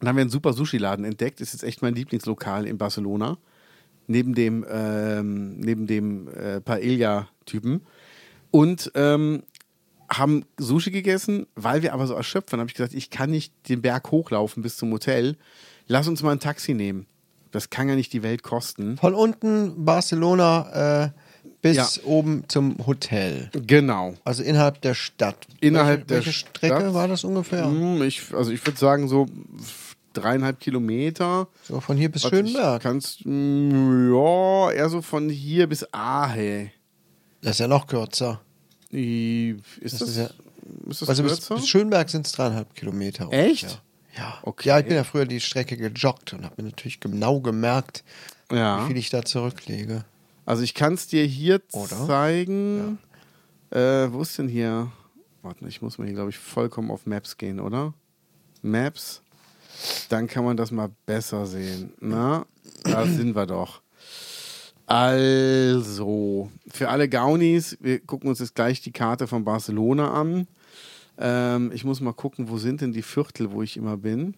Dann haben wir einen super Sushi-Laden entdeckt. Ist jetzt echt mein Lieblingslokal in Barcelona. Neben dem, ähm, neben dem äh, Paella-Typen. Und ähm, haben Sushi gegessen, weil wir aber so erschöpft waren. habe ich gesagt, ich kann nicht den Berg hochlaufen bis zum Hotel. Lass uns mal ein Taxi nehmen. Das kann ja nicht die Welt kosten. Von unten Barcelona äh, bis Ja. oben zum Hotel. Genau. Also innerhalb der Stadt. Innerhalb welche, der welche Strecke Stadt? war das ungefähr? Hm, Ich, also ich würde sagen so dreieinhalb Kilometer. So von hier bis ich Schönberg. Kannst, mm, ja, eher so von hier bis Ahe. Das ist ja noch kürzer. I- Ist Das das, ist ja- ist das Also bis, bis Schönberg sind es dreieinhalb Kilometer. Echt? ungefähr. Ja. Okay. Ja, ich bin ja früher die Strecke gejoggt und habe mir natürlich genau gemerkt, ja. wie viel ich da zurücklege. Also ich kann es dir hier Oder? zeigen. Äh, wo ist denn hier? Warte, ich muss mal hier, glaube ich, vollkommen auf Maps gehen, oder? Maps. Dann kann man das mal besser sehen. Na, da sind wir doch. Also, für alle Gaunis, wir gucken uns jetzt gleich die Karte von Barcelona an. Ähm, ich muss mal gucken, wo sind denn die Viertel, wo ich immer bin.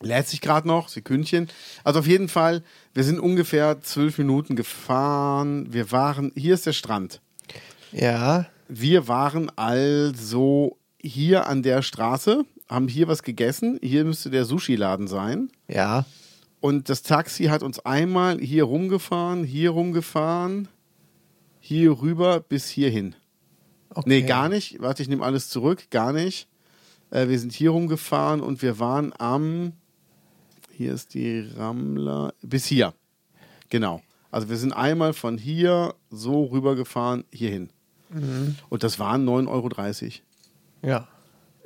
Lädt sich gerade noch, Sekündchen. Also auf jeden Fall, wir sind ungefähr zwölf Minuten gefahren. Wir waren, hier ist der Strand. Ja, Wir waren also hier an der Straße, haben hier was gegessen. Hier müsste der Sushi-Laden sein. ja. Und das Taxi hat uns einmal hier rumgefahren, hier rumgefahren, hier rüber bis hierhin. Okay. Nee, gar nicht. Warte, ich nehme alles zurück. Gar nicht. Äh, wir sind hier rumgefahren und wir waren am. Hier ist die Ramla. Bis hier. Genau. Also wir sind einmal von hier so rübergefahren, hierhin. Und das waren 9,30 Euro. Ja.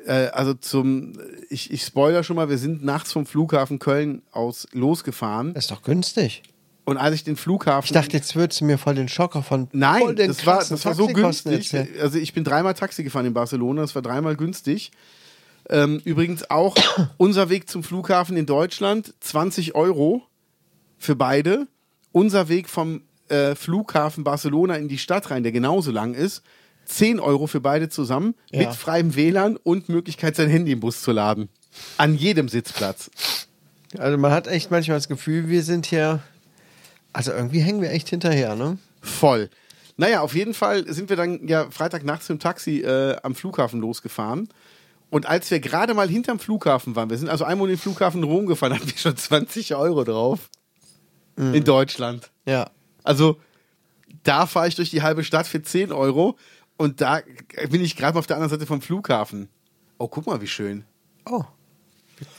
Äh, also zum, ich, ich spoiler schon mal, wir sind nachts vom Flughafen Köln aus losgefahren. Das ist doch günstig. Und als ich den Flughafen. Ich dachte, jetzt würdest du mir voll den Schocker von Nein, den das war, das war so günstig. Also ich bin dreimal Taxi gefahren in Barcelona, das war dreimal günstig. Ähm, übrigens auch unser Weg zum Flughafen in Deutschland, 20 Euro für beide. Unser Weg vom äh, Flughafen Barcelona in die Stadt rein, der genauso lang ist, 10 Euro für beide zusammen, Ja. mit freiem WLAN und Möglichkeit, sein Handy im Bus zu laden. An jedem Sitzplatz. Also man hat echt manchmal das Gefühl, wir sind hier. Also irgendwie hängen wir echt hinterher, ne? Voll. Naja, auf jeden Fall sind wir dann ja Freitagnachts im Taxi äh, am Flughafen losgefahren. Und als wir gerade mal hinterm Flughafen waren, wir sind also einmal in den Flughafen Rom gefahren, hatten wir schon 20 Euro drauf. In Deutschland. Ja. Also da fahre ich durch die halbe Stadt für 10 Euro und da bin ich gerade auf der anderen Seite vom Flughafen. Oh, guck mal, wie schön. Oh.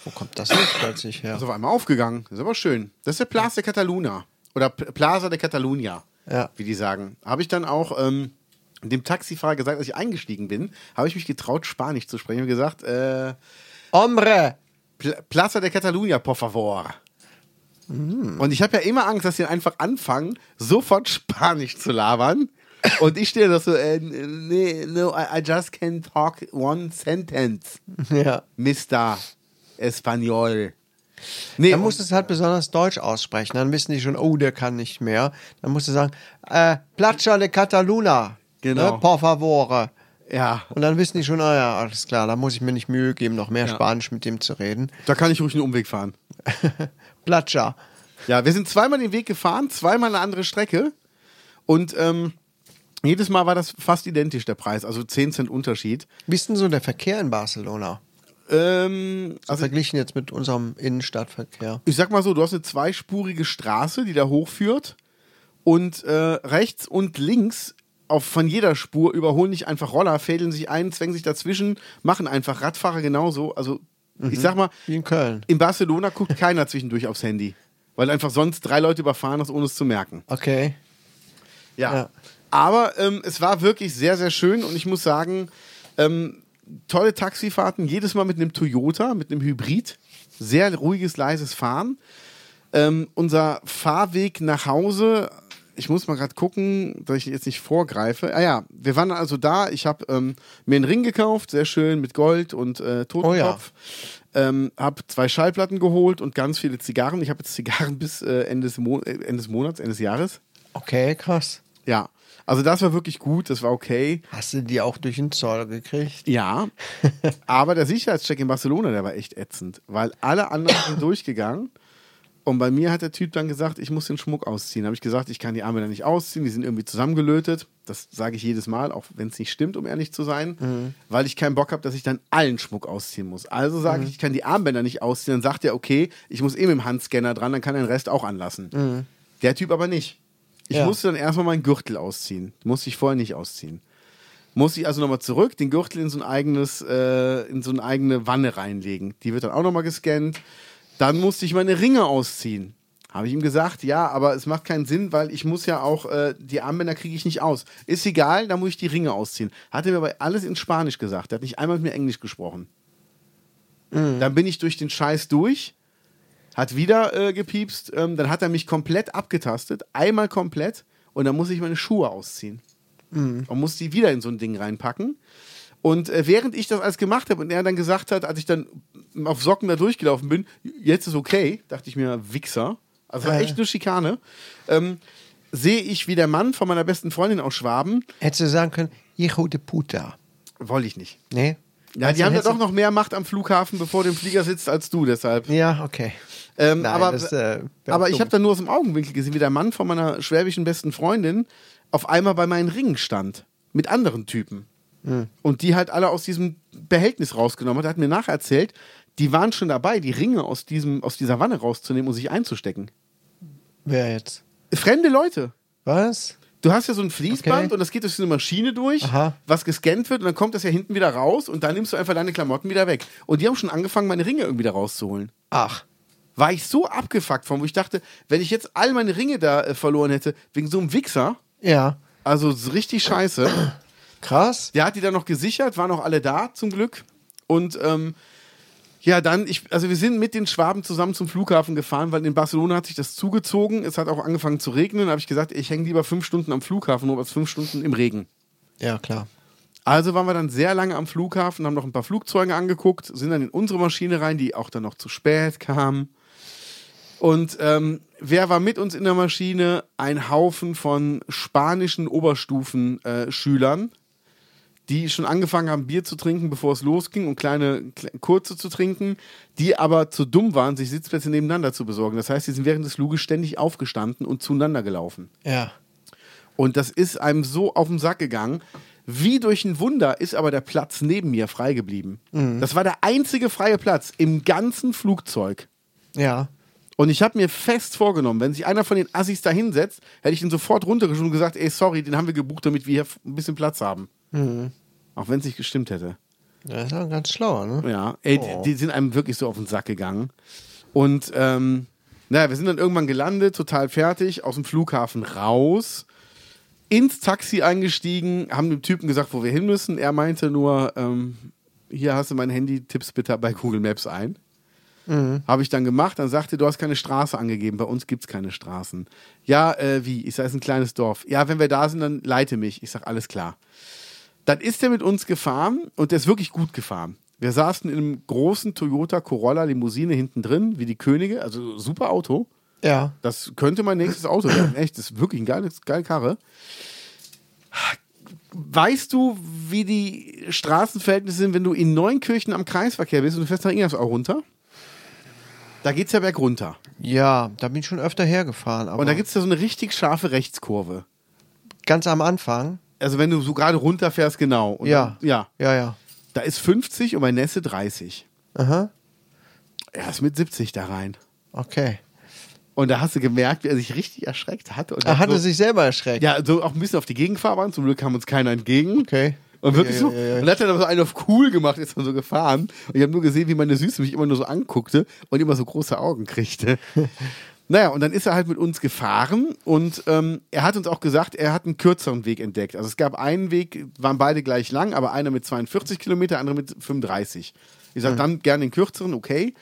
Wo kommt das jetzt plötzlich her? Das ist auf einmal aufgegangen. Das ist aber schön. Das ist der Plaza de Catalunya. Oder Plaza de Catalunya, Ja. wie die sagen. Habe ich dann auch ähm, dem Taxifahrer gesagt, als ich eingestiegen bin, habe ich mich getraut, Spanisch zu sprechen und gesagt, äh, Hombre! Pl Plaza de Catalunya, por favor. Und ich habe ja immer Angst, dass sie einfach anfangen, sofort Spanisch zu labern. Und ich stehe da so, äh, nee, no, I, I just can talk one sentence, Ja. Mr. Espanol. Nee, Dann musst du es halt besonders deutsch aussprechen. Dann wissen die schon, oh, der kann nicht mehr. Dann musst du sagen, äh, Plaza de Cataluna. Genau. Ne, por favore. ja, Und dann wissen die schon, ah ja, alles klar, da muss ich mir nicht Mühe geben, noch mehr Ja. Spanisch mit dem zu reden. da kann ich ruhig einen Umweg fahren. Plaza. Ja, wir sind zweimal den Weg gefahren, zweimal eine andere Strecke. Und ähm, jedes Mal war das fast identisch, der Preis. Also 10 Cent Unterschied. Wie ist denn so der Verkehr in Barcelona? Ähm, also Verglichen jetzt mit unserem Innenstadtverkehr. ich sag mal so, du hast eine zweispurige Straße, die da hochführt. Und äh, rechts und links auf, von jeder Spur überholen nicht einfach Roller, fädeln sich ein, zwängen sich dazwischen, machen einfach Radfahrer genauso. Also ich sag mal, Wie in Köln. in Barcelona guckt keiner zwischendurch aufs Handy. Weil einfach sonst drei Leute überfahren hast, ohne es zu merken. Okay. Ja. Ja. Aber ähm, es war wirklich sehr, sehr schön und ich muss sagen, ähm, tolle Taxifahrten, jedes Mal mit einem Toyota, mit einem Hybrid. Sehr ruhiges, leises Fahren. Ähm, unser Fahrweg nach Hause, ich muss mal gerade gucken, dass ich jetzt nicht vorgreife. Ah ja, wir waren also da. Ich habe ähm, mir einen Ring gekauft, sehr schön mit Gold und äh, Totenkopf. Ähm, habe zwei Schallplatten geholt und ganz viele Zigarren. Ich habe jetzt Zigarren bis äh, Ende, des Mo äh, Ende des Monats, Ende des Jahres. Okay, krass. Ja, also das war wirklich gut, das war okay. Hast du die auch durch den Zoll gekriegt? Ja, aber der Sicherheitscheck in Barcelona, der war echt ätzend, weil alle anderen sind durchgegangen und bei mir hat der Typ dann gesagt, ich muss den Schmuck ausziehen. Habe ich gesagt, ich kann die Arme da nicht ausziehen, die sind irgendwie zusammengelötet. Das sage ich jedes Mal, auch wenn es nicht stimmt, um ehrlich zu sein, weil ich keinen Bock habe, dass ich dann allen Schmuck ausziehen muss. Also sage ich, ich kann die Armbänder nicht ausziehen. Dann sagt er, okay, ich muss eh mit dem Handscanner dran, dann kann er den Rest auch anlassen. Der Typ aber nicht. Ich Ja. musste dann erstmal meinen Gürtel ausziehen. Musste ich vorher nicht ausziehen. Muss ich also nochmal zurück, den Gürtel in so ein eigenes, äh, in so eine eigene Wanne reinlegen. Die wird dann auch nochmal gescannt. Dann musste ich meine Ringe ausziehen. Habe ich ihm gesagt, ja, aber es macht keinen Sinn, weil ich muss ja auch, äh, die Armbänder kriege ich nicht aus. Ist egal, dann muss ich die Ringe ausziehen. Hat er mir aber alles in Spanisch gesagt. Er hat nicht einmal mit mir Englisch gesprochen. Dann bin ich durch den Scheiß durch, hat wieder äh, gepiepst, ähm, dann hat er mich komplett abgetastet, einmal komplett, und dann muss ich meine Schuhe ausziehen. Und muss die wieder in so ein Ding reinpacken. Und äh, während ich das alles gemacht habe und er dann gesagt hat, als ich dann auf Socken da durchgelaufen bin, jetzt ist okay, dachte ich mir, Wichser. Also war Äh. echt eine Schikane. Ähm, sehe ich, wie der Mann von meiner besten Freundin aus Schwaben, Hättest du sagen können, hijo de puta. wollte ich nicht. Nee? Ja, Also die haben ja doch noch mehr Macht am Flughafen, bevor du im Flieger sitzt, als du, deshalb. Ja, okay. Ähm, Nein, aber das, äh, aber ich habe dann nur aus dem Augenwinkel gesehen, wie der Mann von meiner schwäbischen besten Freundin auf einmal bei meinen Ringen stand. Mit anderen Typen. Hm. Und die halt alle aus diesem Behältnis rausgenommen hat. Er hat mir nachher erzählt, die waren schon dabei, die Ringe aus, diesem, aus dieser Wanne rauszunehmen und sich einzustecken. Wer jetzt? Fremde Leute. Was? Du hast ja so ein Fließband Okay. und das geht durch so eine Maschine durch, Aha. was gescannt wird und dann kommt das ja hinten wieder raus und dann nimmst du einfach deine Klamotten wieder weg. Und die haben schon angefangen, meine Ringe irgendwie da rauszuholen. Ach. war ich so abgefuckt von, wo ich dachte, wenn ich jetzt all meine Ringe da äh, verloren hätte, wegen so einem Wichser, Ja. also so richtig scheiße. Krass. Der hat die dann noch gesichert, waren auch alle da zum Glück. Und ähm, ja, dann, ich, also wir sind mit den Schwaben zusammen zum Flughafen gefahren, weil in Barcelona hat sich das zugezogen. Es hat auch angefangen zu regnen. Da habe ich gesagt, ich hänge lieber fünf Stunden am Flughafen, nur als fünf Stunden im Regen. Ja, klar. Also waren wir dann sehr lange am Flughafen, haben noch ein paar Flugzeuge angeguckt, sind dann in unsere Maschine rein, die auch dann noch zu spät kam. Und ähm, wer war mit uns in der Maschine? Ein Haufen von spanischen Oberstufen-Schülern, die schon angefangen haben, Bier zu trinken, bevor es losging und kleine, kle kurze zu trinken, die aber zu dumm waren, sich Sitzplätze nebeneinander zu besorgen. Das heißt, sie sind während des Fluges ständig aufgestanden und zueinander gelaufen. Ja. Und das ist einem so auf den Sack gegangen. Wie durch ein Wunder ist aber der Platz neben mir frei geblieben. Das war der einzige freie Platz im ganzen Flugzeug. Ja. Und ich habe mir fest vorgenommen, wenn sich einer von den Assis da hinsetzt, hätte ich ihn sofort runtergeschoben und gesagt, ey, sorry, den haben wir gebucht, damit wir hier ein bisschen Platz haben. Auch wenn es nicht gestimmt hätte. Das ist ja ganz schlauer, ne? Ja, ey, Oh. die, die sind einem wirklich so auf den Sack gegangen. Und ähm, naja, wir sind dann irgendwann gelandet, total fertig, aus dem Flughafen raus, ins Taxi eingestiegen, haben dem Typen gesagt, wo wir hin müssen. Er meinte nur, ähm, hier hast du mein Handy, tipp's bitte bei Google Maps ein. Habe ich dann gemacht, dann sagte, du hast keine Straße angegeben, bei uns gibt's keine Straßen. Ja, äh, wie? Ich sage, es ist ein kleines Dorf. Ja, wenn wir da sind, dann leite mich. Ich sage, alles klar. Dann ist er mit uns gefahren und der ist wirklich gut gefahren. Wir saßen in einem großen Toyota Corolla Limousine hinten drin, wie die Könige, also super Auto. Ja. Das könnte mein nächstes Auto werden. Echt, das ist wirklich ein geiles, geile Karre. Weißt du, wie die Straßenverhältnisse sind, wenn du in Neunkirchen am Kreisverkehr bist und du fährst nach Ingersau runter? Da geht's ja bergunter. Ja, da bin ich schon öfter hergefahren. Aber Und da gibt's da so eine richtig scharfe Rechtskurve. ganz am Anfang. Also wenn du so gerade runterfährst, genau. Und Ja. Dann, ja. Ja, ja. Da ist 50 und bei Nässe 30. Aha. Er ist mit 70 da rein. Okay. Und da hast du gemerkt, wie er sich richtig erschreckt hat. Und Er hatte so, sich selber erschreckt. Ja, so auch ein bisschen auf die Gegenfahrbahn. Zum Glück kam uns keiner entgegen. Okay. Und wirklich Ja, so. ja, ja. Und hat dann so einen auf cool gemacht, ist dann so gefahren. Und ich habe nur gesehen, wie meine Süße mich immer nur so anguckte und immer so große Augen kriegte. naja, und dann ist er halt mit uns gefahren und ähm, er hat uns auch gesagt, er hat einen kürzeren Weg entdeckt. Also es gab einen Weg, waren beide gleich lang, aber einer mit 42 Kilometer, andere mit 35. Ich sag dann gerne den kürzeren, okay.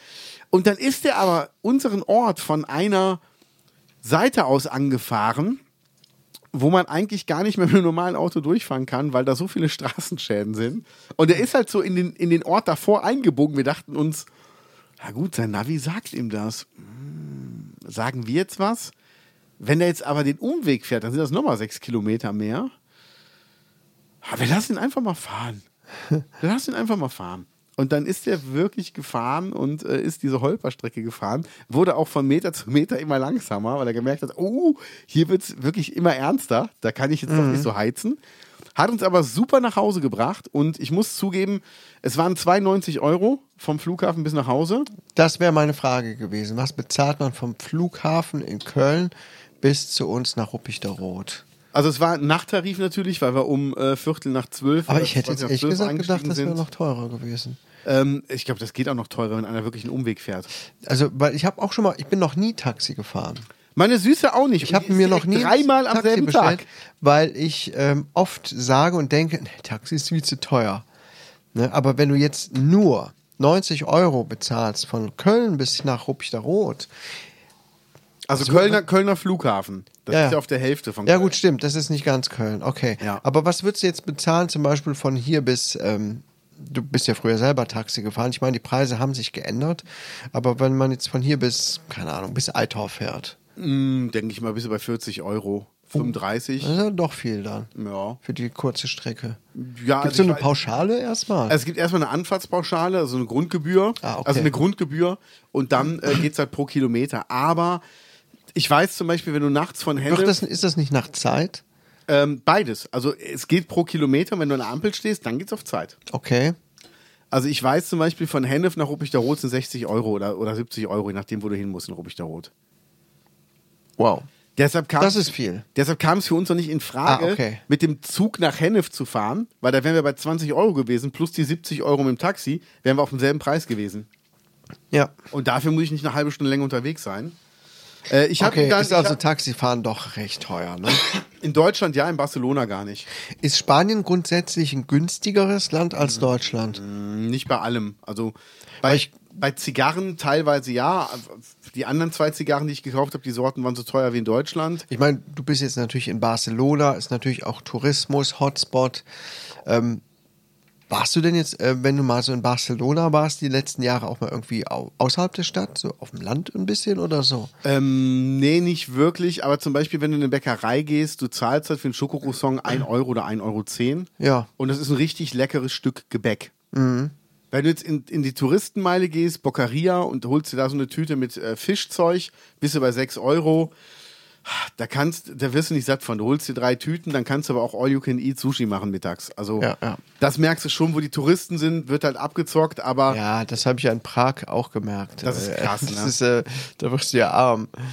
Und dann ist er aber unseren Ort von einer Seite aus angefahren, wo man eigentlich gar nicht mehr mit einem normalen Auto durchfahren kann, weil da so viele Straßenschäden sind. Und er ist halt so in den, in den Ort davor eingebogen. Wir dachten uns, na gut, sein Navi sagt ihm das. Hm, sagen wir jetzt was? Wenn er jetzt aber den Umweg fährt, dann sind das nochmal sechs Kilometer mehr. Aber wir lassen ihn einfach mal fahren. Wir lassen ihn einfach mal fahren. Und dann ist er wirklich gefahren und äh, ist diese Holperstrecke gefahren, wurde auch von Meter zu Meter immer langsamer, weil er gemerkt hat, oh, hier wird es wirklich immer ernster, da kann ich jetzt doch nicht so heizen. Hat uns aber super nach Hause gebracht und ich muss zugeben, es waren 92 Euro vom Flughafen bis nach Hause. Das wäre meine Frage gewesen. Was bezahlt man vom Flughafen in Köln bis zu uns nach Ruppichteroth? Also es war ein Nachttarif natürlich, weil wir um äh, Viertel nach zwölf. Aber ich hätte jetzt 20 nach ehrlich 12 gesagt gedacht, das wäre noch teurer gewesen. Ähm, ich glaube, das geht auch noch teurer, wenn einer wirklich einen Umweg fährt. Also, weil ich habe auch schon mal, ich bin noch nie Taxi gefahren. Meine Süße auch nicht. Ich habe mir noch nie dreimal am Taxi selben bestellt, Tag. weil ich ähm, oft sage und denke, nee, Taxi ist viel zu teuer. Ne? Aber wenn du jetzt nur 90 Euro bezahlst von Köln bis nach Ruppichteroth, Also So, Kölner, Kölner Flughafen. Das Ja, ist ja ja. auf der Hälfte von Ja, Köln. gut, stimmt. Das ist nicht ganz Köln. Okay. Ja. Aber was würdest du jetzt bezahlen, zum Beispiel von hier bis, ähm, du bist ja früher selber Taxi gefahren. Ich meine, die Preise haben sich geändert. Aber wenn man jetzt von hier bis, keine Ahnung, bis Eitor fährt, Hm, Denke ich mal, bist du bei 40 Euro. 35. das ist ja doch viel dann. Ja. Für die kurze Strecke. ja Gibt es so ich eine Pauschale erstmal? Also es gibt erstmal eine Anfahrtspauschale, also eine Grundgebühr. Ah, okay. Also eine Grundgebühr und dann äh, geht es halt pro Kilometer. Aber ich weiß zum Beispiel, wenn du nachts von Hennef, das, ist das nicht nach Zeit? ähm, beides. Also es geht pro Kilometer, wenn du an der Ampel stehst, dann geht's auf Zeit. Okay. Also ich weiß zum Beispiel von Hennef nach Ruppichteroth sind 60 Euro oder, oder 70 Euro, je nachdem, wo du hin musst in Ruppichteroth. Wow. Deshalb kam Das ist viel. Deshalb kam es für uns noch nicht in Frage, Ah, okay. mit dem Zug nach Hennef zu fahren, weil da wären wir bei 20 Euro gewesen, plus die 70 Euro mit dem Taxi, wären wir auf demselben Preis gewesen. Ja. Und dafür muss ich nicht eine halbe Stunde länger unterwegs sein. Äh, ich habe Okay, dann ist ich also hab, Taxifahren doch recht teuer, ne? in Deutschland ja, in Barcelona gar nicht. Ist Spanien grundsätzlich ein günstigeres Land als Deutschland? Nicht bei allem. Also bei, bei Zigarren teilweise ja. Die anderen zwei Zigarren, die ich gekauft habe, die Sorten waren so teuer wie in Deutschland. Ich meine, du bist jetzt natürlich in Barcelona, ist natürlich auch Tourismus, Hotspot. Ähm, warst du denn jetzt, äh, wenn du mal so in Barcelona warst, die letzten Jahre auch mal irgendwie au außerhalb der Stadt, so auf dem Land ein bisschen oder so? Ähm, nee, nicht wirklich. Aber zum Beispiel, wenn du in eine Bäckerei gehst, du zahlst halt für einen Schokocroissant 1 Euro oder 1,10 Euro. Ja. Und das ist ein richtig leckeres Stück Gebäck. Wenn du jetzt in, in die Touristenmeile gehst, Boccaria, und holst dir da so eine Tüte mit äh, Fischzeug, bist du bei 6 Euro. Da kannst, da wirst du nicht satt von. Du holst dir drei Tüten, dann kannst du aber auch All You Can Eat Sushi machen mittags. Also Ja, ja. das merkst du schon, wo die Touristen sind, wird halt abgezockt, aber Ja, das habe ich ja in Prag auch gemerkt. Das ist Äh, krass, Das ne? ist, äh, da wirst du ja arm. Hab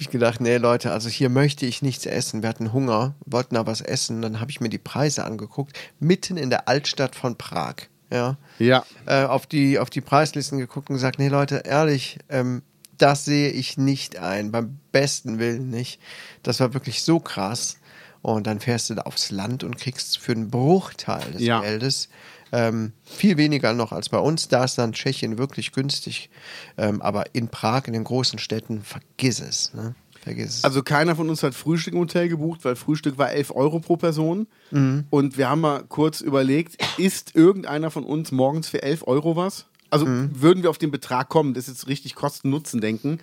ich gedacht, nee, Leute, also hier möchte ich nichts essen. Wir hatten Hunger, wollten da was essen. Dann habe ich mir die Preise angeguckt, mitten in der Altstadt von Prag. Ja. ja. Äh, auf, die, auf die Preislisten geguckt und gesagt, nee, Leute, ehrlich, ähm, das sehe ich nicht ein. Beim besten Willen nicht. Das war wirklich so krass. Und dann fährst du da aufs Land und kriegst für einen Bruchteil des Ja. Geldes ähm, viel weniger noch als bei uns. Da ist dann Tschechien wirklich günstig. Ähm, aber in Prag, in den großen Städten, vergiss es. Ne? Vergiss es. Also keiner von uns hat Frühstück im Hotel gebucht, weil Frühstück war 11 Euro pro Person. Und wir haben mal kurz überlegt, isst irgendeiner von uns morgens für 11 Euro was? Also würden wir auf den Betrag kommen, das ist jetzt richtig Kosten-Nutzen denken.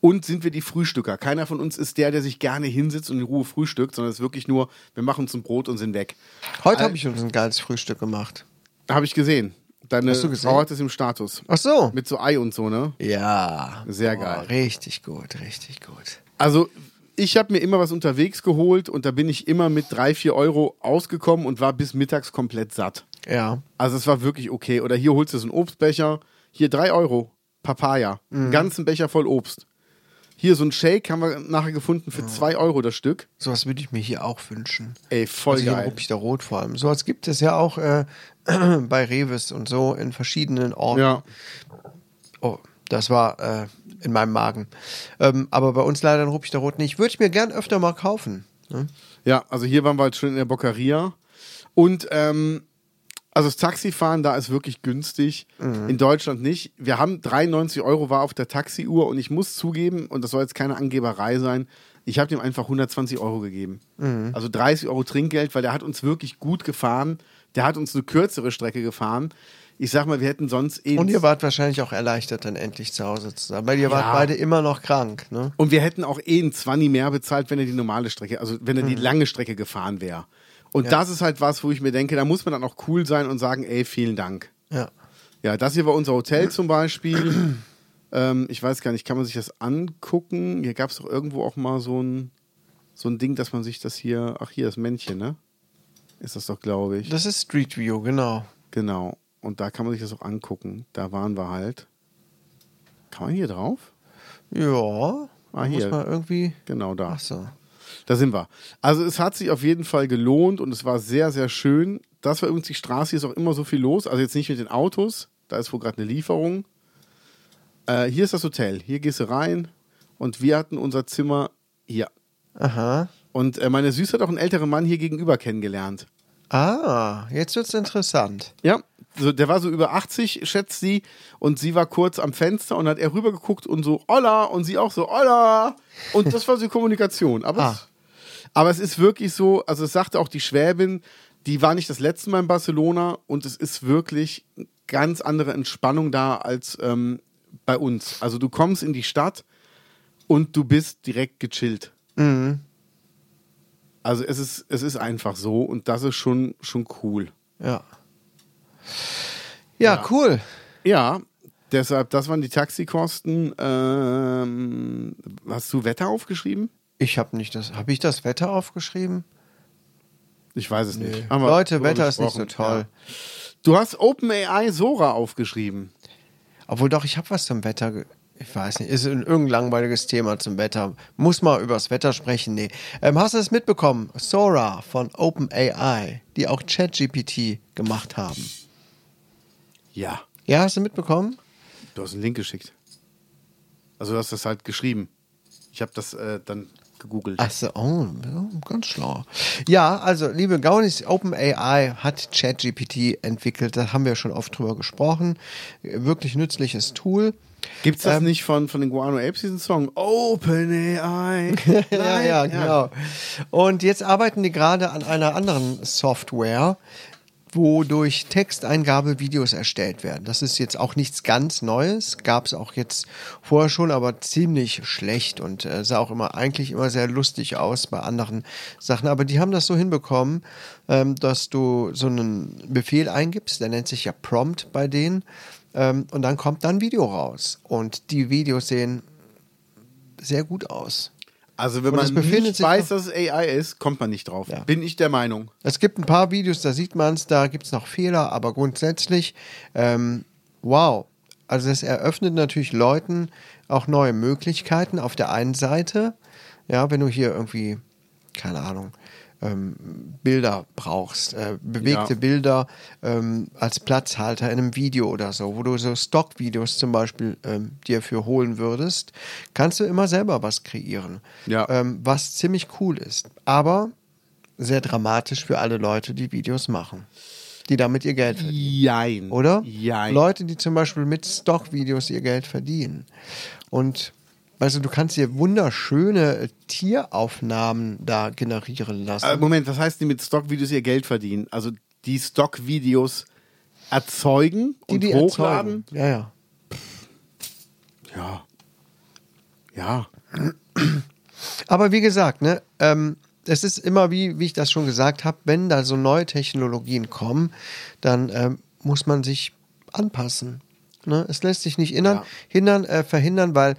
Und sind wir die Frühstücker? Keiner von uns ist der, der sich gerne hinsetzt und in Ruhe frühstückt, sondern es ist wirklich nur, wir machen uns ein Brot und sind weg. Heute habe ich uns ein geiles Frühstück gemacht. Habe ich gesehen. Deine Hast du gesehen? Frau hat es im Status. Ach so. Mit so Ei und so, ne? Ja. Sehr Boah, geil. Richtig gut, richtig gut. Also ich habe mir immer was unterwegs geholt und da bin ich immer mit drei, vier Euro ausgekommen und war bis mittags komplett satt. Ja. Also es war wirklich okay. Oder hier holst du so einen Obstbecher, hier drei Euro, Papaya, einen ganzen Becher voll Obst. Hier so ein Shake haben wir nachher gefunden für zwei Euro das Stück. Sowas würde ich mir hier auch wünschen. Ey, voll also hier geil. Ruppichter Rot vor allem. Sowas gibt es ja auch äh, bei Revis und so in verschiedenen Orten. Ja. Oh, das war äh, in meinem Magen. Ähm, aber bei uns leider in Ruppichter Rot nicht. Würde ich mir gern öfter mal kaufen. Ne? Ja, also hier waren wir halt schon in der Boccaria. Und ähm, also das Taxifahren da ist wirklich günstig. In Deutschland nicht. Wir haben 93 Euro war auf der Taxiuhr und ich muss zugeben, und das soll jetzt keine Angeberei sein, ich habe dem einfach 120 Euro gegeben. Also 30 Euro Trinkgeld, weil der hat uns wirklich gut gefahren. Der hat uns eine kürzere Strecke gefahren. Ich sag mal, wir hätten sonst eh. Und ihr wart wahrscheinlich auch erleichtert, dann endlich zu Hause zu sein. Weil ihr wart Ja. beide immer noch krank. Ne? Und wir hätten auch eh ein 20 mehr bezahlt, wenn er die normale Strecke, also wenn er die lange Strecke gefahren wäre. Und das ist halt was, wo ich mir denke, da muss man dann auch cool sein und sagen, ey, vielen Dank. Ja. Ja, das hier war unser Hotel zum Beispiel. ähm, ich weiß gar nicht, kann man sich das angucken? Hier gab es doch irgendwo auch mal so ein, so ein Ding, dass man sich das hier, ach hier, das Männchen, ne? Ist das doch, glaube ich. Das ist Street View, genau. Genau. Und da kann man sich das auch angucken. Da waren wir halt. Kann man hier drauf? Ja. Ah, muss hier. man irgendwie. Genau da. Ach so. Da sind wir. Also es hat sich auf jeden Fall gelohnt und es war sehr, sehr schön. Das war übrigens die Straße, hier ist auch immer so viel los. Also jetzt nicht mit den Autos, da ist wohl gerade eine Lieferung. Äh, hier ist das Hotel. Hier gehst du rein und wir hatten unser Zimmer hier. Aha. Und äh, meine Süße hat auch einen älteren Mann hier gegenüber kennengelernt. Ah, jetzt wird's interessant. Ja, so, der war so über 80, schätzt sie. Und sie war kurz am Fenster und hat er rübergeguckt und so, Olla! Und sie auch so, Olla! Und das war so die Kommunikation. Aber, Ah. es, aber es ist wirklich so, also es sagte auch die Schwäbin, die war nicht das letzte Mal in Barcelona und es ist wirklich eine ganz andere Entspannung da als ähm, bei uns. Also du kommst in die Stadt und du bist direkt gechillt. Also es ist, es ist einfach so und das ist schon, schon cool. Ja. Ja, cool. Ja, deshalb, das waren die Taxikosten. Ähm, hast du Wetter aufgeschrieben? Ich habe nicht das. Habe ich das Wetter aufgeschrieben? Ich weiß es nicht. Nee. Haben wir Leute, Wetter ist nicht so toll. Ja. Du hast OpenAI Sora aufgeschrieben. Obwohl doch, ich habe was zum Wetter. Ich weiß nicht, ist ein irgendein langweiliges Thema zum Wetter. Muss mal übers Wetter sprechen. Nee. Ähm, hast du es mitbekommen? Sora von OpenAI, die auch ChatGPT gemacht haben. Ja. Ja, hast du mitbekommen? Du hast einen Link geschickt. Also du hast das halt geschrieben. Ich habe das äh, dann gegoogelt. Ach so, oh, ja, ganz schlau. Ja, also, liebe Gaunis, OpenAI hat ChatGPT entwickelt. Da haben wir schon oft drüber gesprochen. Wirklich nützliches Tool. Gibt es das Ähm, nicht von, von den Guano Apes, diesen Song? OpenAI. ja, Nein, ja, genau. Und jetzt arbeiten die gerade an einer anderen Software, wo durch Texteingabe Videos erstellt werden. Das ist jetzt auch nichts ganz Neues, gab es auch jetzt vorher schon, aber ziemlich schlecht und äh, sah auch immer eigentlich immer sehr lustig aus bei anderen Sachen. Aber die haben das so hinbekommen, ähm, dass du so einen Befehl eingibst, der nennt sich ja Prompt bei denen, ähm, und dann kommt dann Video raus. Und die Videos sehen sehr gut aus. Also wenn Und man nicht weiß, dass es AI ist, kommt man nicht drauf. Ja. Bin ich der Meinung. Es gibt ein paar Videos, da sieht man es, da gibt es noch Fehler, aber grundsätzlich, ähm, wow. Also es eröffnet natürlich Leuten auch neue Möglichkeiten auf der einen Seite. Ja, wenn du hier irgendwie, keine Ahnung, ähm, Bilder brauchst, äh, bewegte Ja. Bilder ähm, als Platzhalter in einem Video oder so, wo du so Stockvideos zum Beispiel ähm, dir für holen würdest, kannst du immer selber was kreieren, Ja. ähm, was ziemlich cool ist. Aber sehr dramatisch für alle Leute, die Videos machen, die damit ihr Geld verdienen. Jein. Oder? Jein. Leute, die zum Beispiel mit Stockvideos ihr Geld verdienen. Und weißt du, du kannst dir wunderschöne Tieraufnahmen da generieren lassen. Äh, Moment, was heißt die mit Stockvideos ihr Geld verdienen? Also die Stockvideos erzeugen die, und die hochladen? erzeugen. Ja, ja. Ja. Ja. Aber wie gesagt, ne, ähm, es ist immer, wie, wie ich das schon gesagt habe, wenn da so neue Technologien kommen, dann ähm, muss man sich anpassen. Ne? Es lässt sich nicht hindern, Ja. hindern äh, verhindern, weil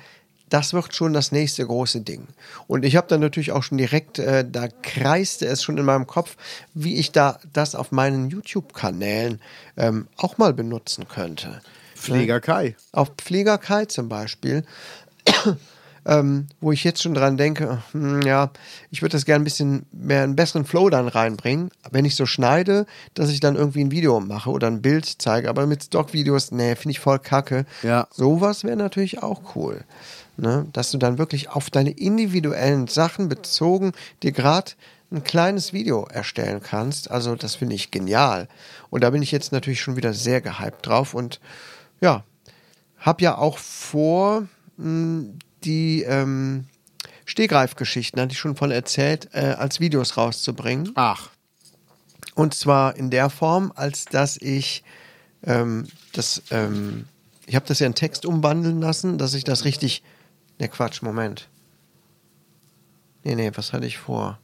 das wird schon das nächste große Ding. Und ich habe dann natürlich auch schon direkt, äh, da kreiste es schon in meinem Kopf, wie ich da das auf meinen YouTube-Kanälen ähm, auch mal benutzen könnte. Pfleger Kai. Auf Pfleger Kai zum Beispiel, ähm, wo ich jetzt schon dran denke, hm, ja, ich würde das gerne ein bisschen mehr einen besseren Flow dann reinbringen, wenn ich so schneide, dass ich dann irgendwie ein Video mache oder ein Bild zeige, aber mit Stockvideos, nee, finde ich voll kacke. Ja. Sowas wäre natürlich auch cool. Ne? Dass du dann wirklich auf deine individuellen Sachen bezogen dir gerade ein kleines Video erstellen kannst. Also das finde ich genial. Und da bin ich jetzt natürlich schon wieder sehr gehypt drauf und ja, habe ja auch vor, mh, die ähm, Stegreifgeschichten, hatte ich schon von erzählt, äh, als Videos rauszubringen. Ach. Und zwar in der Form, als dass ich ähm, das, ähm, ich habe das ja in Text umwandeln lassen, dass ich das richtig. Ne, Quatsch, Moment. Nee, nee, was hatte ich vor?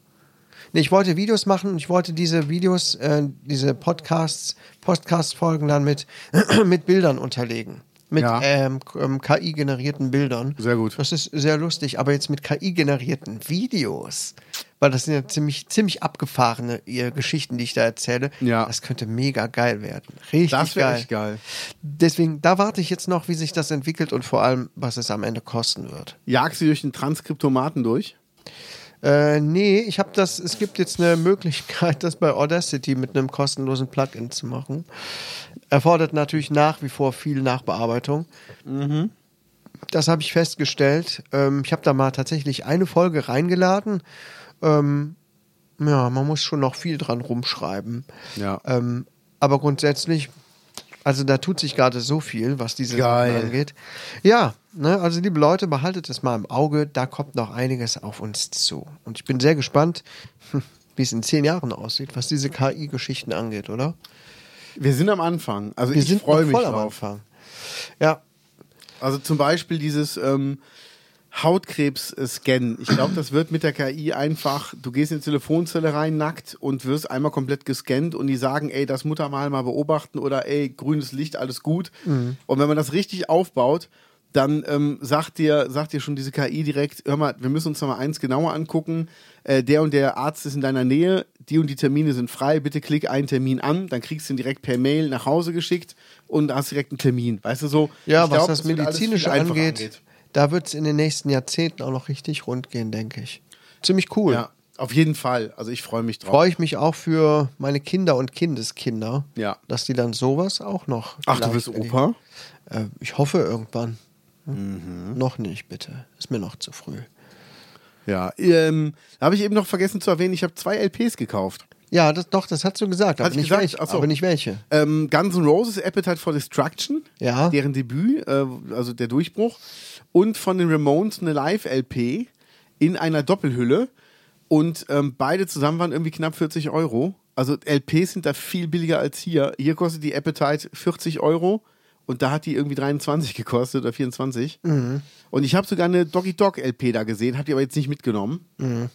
Nee, ich wollte Videos machen und ich wollte diese Videos, äh, diese Podcasts, Podcast-Folgen dann mit, mit Bildern unterlegen. Mit Ja. ähm, k- ähm, KI-generierten Bildern. Sehr gut. Das ist sehr lustig, aber jetzt mit KI-generierten Videos. Weil das sind ja ziemlich, ziemlich abgefahrene äh, Geschichten, die ich da erzähle. Ja. Das könnte mega geil werden. Richtig Das wäre geil. echt geil. Deswegen, da warte ich jetzt noch, wie sich das entwickelt und vor allem, was es am Ende kosten wird. Jagst du durch den Transkriptomaten durch? Äh, nee, ich habe das, es gibt jetzt eine Möglichkeit, das bei Audacity mit einem kostenlosen Plugin zu machen. Erfordert natürlich nach wie vor viel Nachbearbeitung. Das habe ich festgestellt. Ähm, ich habe da mal tatsächlich eine Folge reingeladen. Ähm, ja, man muss schon noch viel dran rumschreiben. Ja. Ähm, aber grundsätzlich, also da tut sich gerade so viel, was diese Geil. Sachen angeht. Ja, ne, also liebe Leute, behaltet es mal im Auge, da kommt noch einiges auf uns zu. Und ich bin sehr gespannt, wie es in zehn Jahren aussieht, was diese KI-Geschichten angeht, oder? Wir sind am Anfang. Also Wir ich freue mich voll am drauf. Anfang. Ja, Also zum Beispiel dieses ähm, Hautkrebs-Scan. Ich glaube, das wird mit der KI einfach, du gehst in die Telefonzelle rein, nackt und wirst einmal komplett gescannt und die sagen, ey, das Muttermal mal beobachten oder ey, grünes Licht, alles gut. Mhm. Und wenn man das richtig aufbaut, dann ähm, sagt dir, sagt dir schon diese KI direkt, hör mal, wir müssen uns noch mal eins genauer angucken. Äh, der und der Arzt ist in deiner Nähe, die und die Termine sind frei, bitte klick einen Termin an, dann kriegst du ihn direkt per Mail nach Hause geschickt und hast direkt einen Termin. Weißt du so? ja was glaub, das viel Medizinische einfacher angeht, da wird es in den nächsten Jahrzehnten auch noch richtig rund gehen, denke ich. Ziemlich cool. Ja, auf jeden Fall. Also ich freue mich drauf. Freue ich mich auch für meine Kinder und Kindeskinder, Ja. dass die dann sowas auch noch. Ach, du bist. Opa? Äh, ich hoffe irgendwann. Mhm. Noch nicht, bitte. Ist mir noch zu früh. Ja, ähm, habe ich eben noch vergessen zu erwähnen, ich habe zwei LPs gekauft. Ja, das, doch, das hast du gesagt, aber, nicht, gesagt? welche, so. aber nicht welche. Ähm, Guns N' Roses Appetite for Destruction, Ja. deren Debüt, äh, also der Durchbruch, und von den Ramones eine Live-LP in einer Doppelhülle. Und ähm, beide zusammen waren irgendwie knapp 40 Euro. Also LPs sind da viel billiger als hier. Hier kostet die Appetite 40 Euro und da hat die irgendwie 23 gekostet oder 24. Und ich habe sogar eine Doggy Dog LP da gesehen, habe die aber jetzt nicht mitgenommen.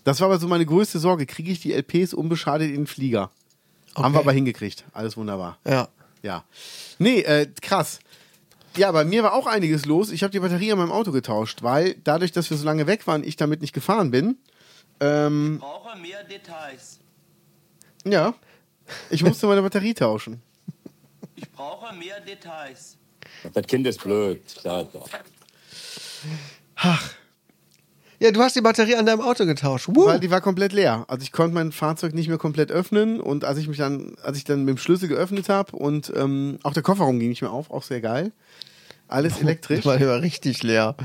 Das war aber so meine größte Sorge. Kriege ich die LPs unbeschadet in den Flieger? Haben wir Okay. aber hingekriegt. Alles wunderbar. Ja. Ja. Nee, äh, krass. Ja, bei mir war auch einiges los. Ich habe die Batterie an meinem Auto getauscht, weil dadurch, dass wir so lange weg waren, ich damit nicht gefahren bin. Ähm, brauche mehr Details. ja, ich musste meine Batterie tauschen. Ich brauche mehr Details. Das Kind ist blöd. Ja, doch. Ja, du hast die Batterie an deinem Auto getauscht. Woo. Weil die war komplett leer. Also ich konnte mein Fahrzeug nicht mehr komplett öffnen und als ich mich dann, als ich dann mit dem Schlüssel geöffnet habe und ähm, auch der Kofferraum ging nicht mehr auf, auch sehr geil. Alles elektrisch. War richtig leer.